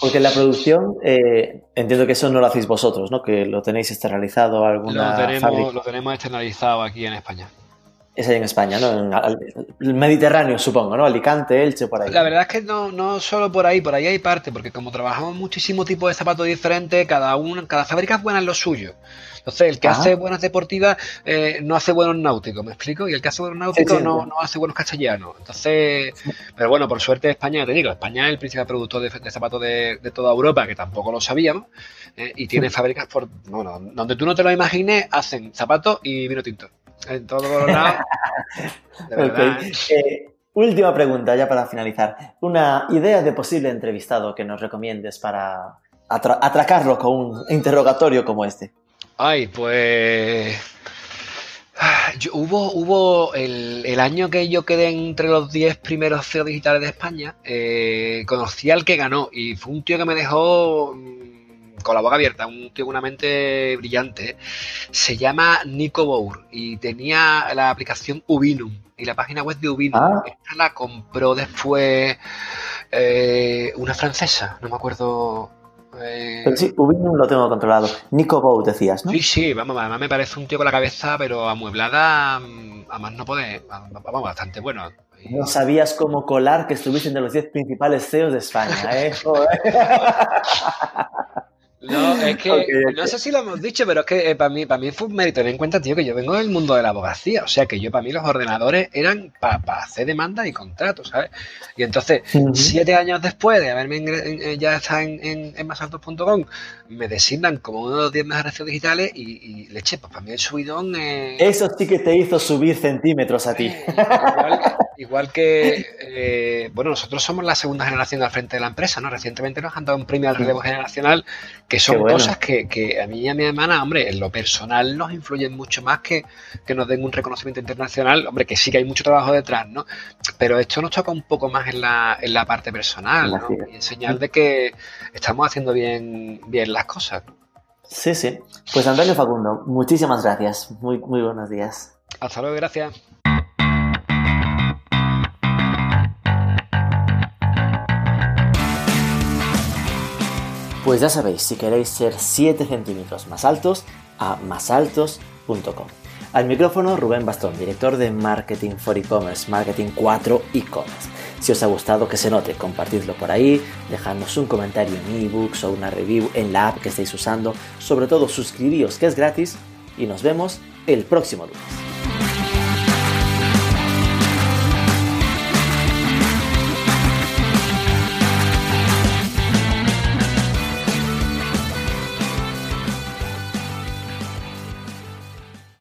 Porque la producción, eh, entiendo que eso no lo hacéis vosotros, ¿no? Que lo tenéis externalizado alguna lo tenemos, fábrica. Lo tenemos externalizado aquí en España. Es ahí en España, ¿no? En el Mediterráneo, supongo, ¿no? Alicante, Elche, por ahí. La verdad es que no, no solo por ahí, por ahí hay parte, porque como trabajamos muchísimos tipos de zapatos diferentes, cada uno, cada fábrica es buena en lo suyo. Entonces, el que Ajá. hace buenas deportivas eh, no hace buenos náuticos, ¿me explico? Y el que hace buenos náuticos sí, sí, no, no, hace buenos castellanos. Entonces, pero bueno, por suerte España, te digo, España es el principal productor de, de zapatos de, de, toda Europa, que tampoco lo sabíamos, eh, y tiene fábricas por, bueno, donde tú no te lo imagines, hacen zapatos y vino tinto. En todos los lados. Okay. Eh, última pregunta, ya para finalizar. Una idea de posible entrevistado que nos recomiendes para atra atracarlo con un interrogatorio como este. Ay, pues. Yo, hubo hubo el, el, año que yo quedé entre los 10 primeros CEO digitales de España, eh, conocí al que ganó y fue un tío que me dejó con la boca abierta, un tío con una mente brillante. Se llama Nico Bour y tenía la aplicación Ubinum y la página web de Ubinum. Ah. Esta la compró después eh, una francesa, no me acuerdo eh... Pero sí, Ubinum lo tengo controlado. Nico Bow decías, ¿no? Sí, sí, vamos, además me parece un tío con la cabeza, pero amueblada, mm, además no puede, vamos, bastante bueno. No sabías cómo colar que estuviesen de los 10 principales CEOs de España, ¿eh? No, es que okay, okay. no sé si lo hemos dicho, pero es que eh, para mí, para mí fue un mérito tener en cuenta, tío, que yo vengo del mundo de la abogacía. O sea, que yo para mí los ordenadores eran para pa hacer demandas y contratos, ¿sabes? Y entonces, uh -huh. siete años después de haberme eh, ya estado en, en, en masaltos.com, me designan como uno de los 10 mejores digitales y, y leche, pues para mí el subidón. Eh... Eso sí que te hizo subir centímetros a ti. Eh, igual, igual, que, eh, bueno, nosotros somos la segunda generación al frente de la empresa, ¿no? Recientemente nos han dado un premio al relevo generacional que son bueno. cosas que, que, a mí y a mi hermana, hombre, en lo personal nos influyen mucho más que, que nos den un reconocimiento internacional, hombre, que sí que hay mucho trabajo detrás, ¿no? Pero esto nos toca un poco más en la, en la parte personal, ¿no? Y enseñar de que estamos haciendo bien, bien las cosas. Sí, sí. Pues Antonio Facundo, muchísimas gracias. Muy, muy buenos días. Hasta luego, gracias. Pues ya sabéis, si queréis ser 7 centímetros más altos, a masaltos.com. Al micrófono Rubén Bastón, director de Marketing for E-Commerce, Marketing 4 E-Commerce. Si os ha gustado, que se note, compartidlo por ahí, dejadnos un comentario en ebooks o una review en la app que estéis usando. Sobre todo, suscribíos que es gratis y nos vemos el próximo lunes.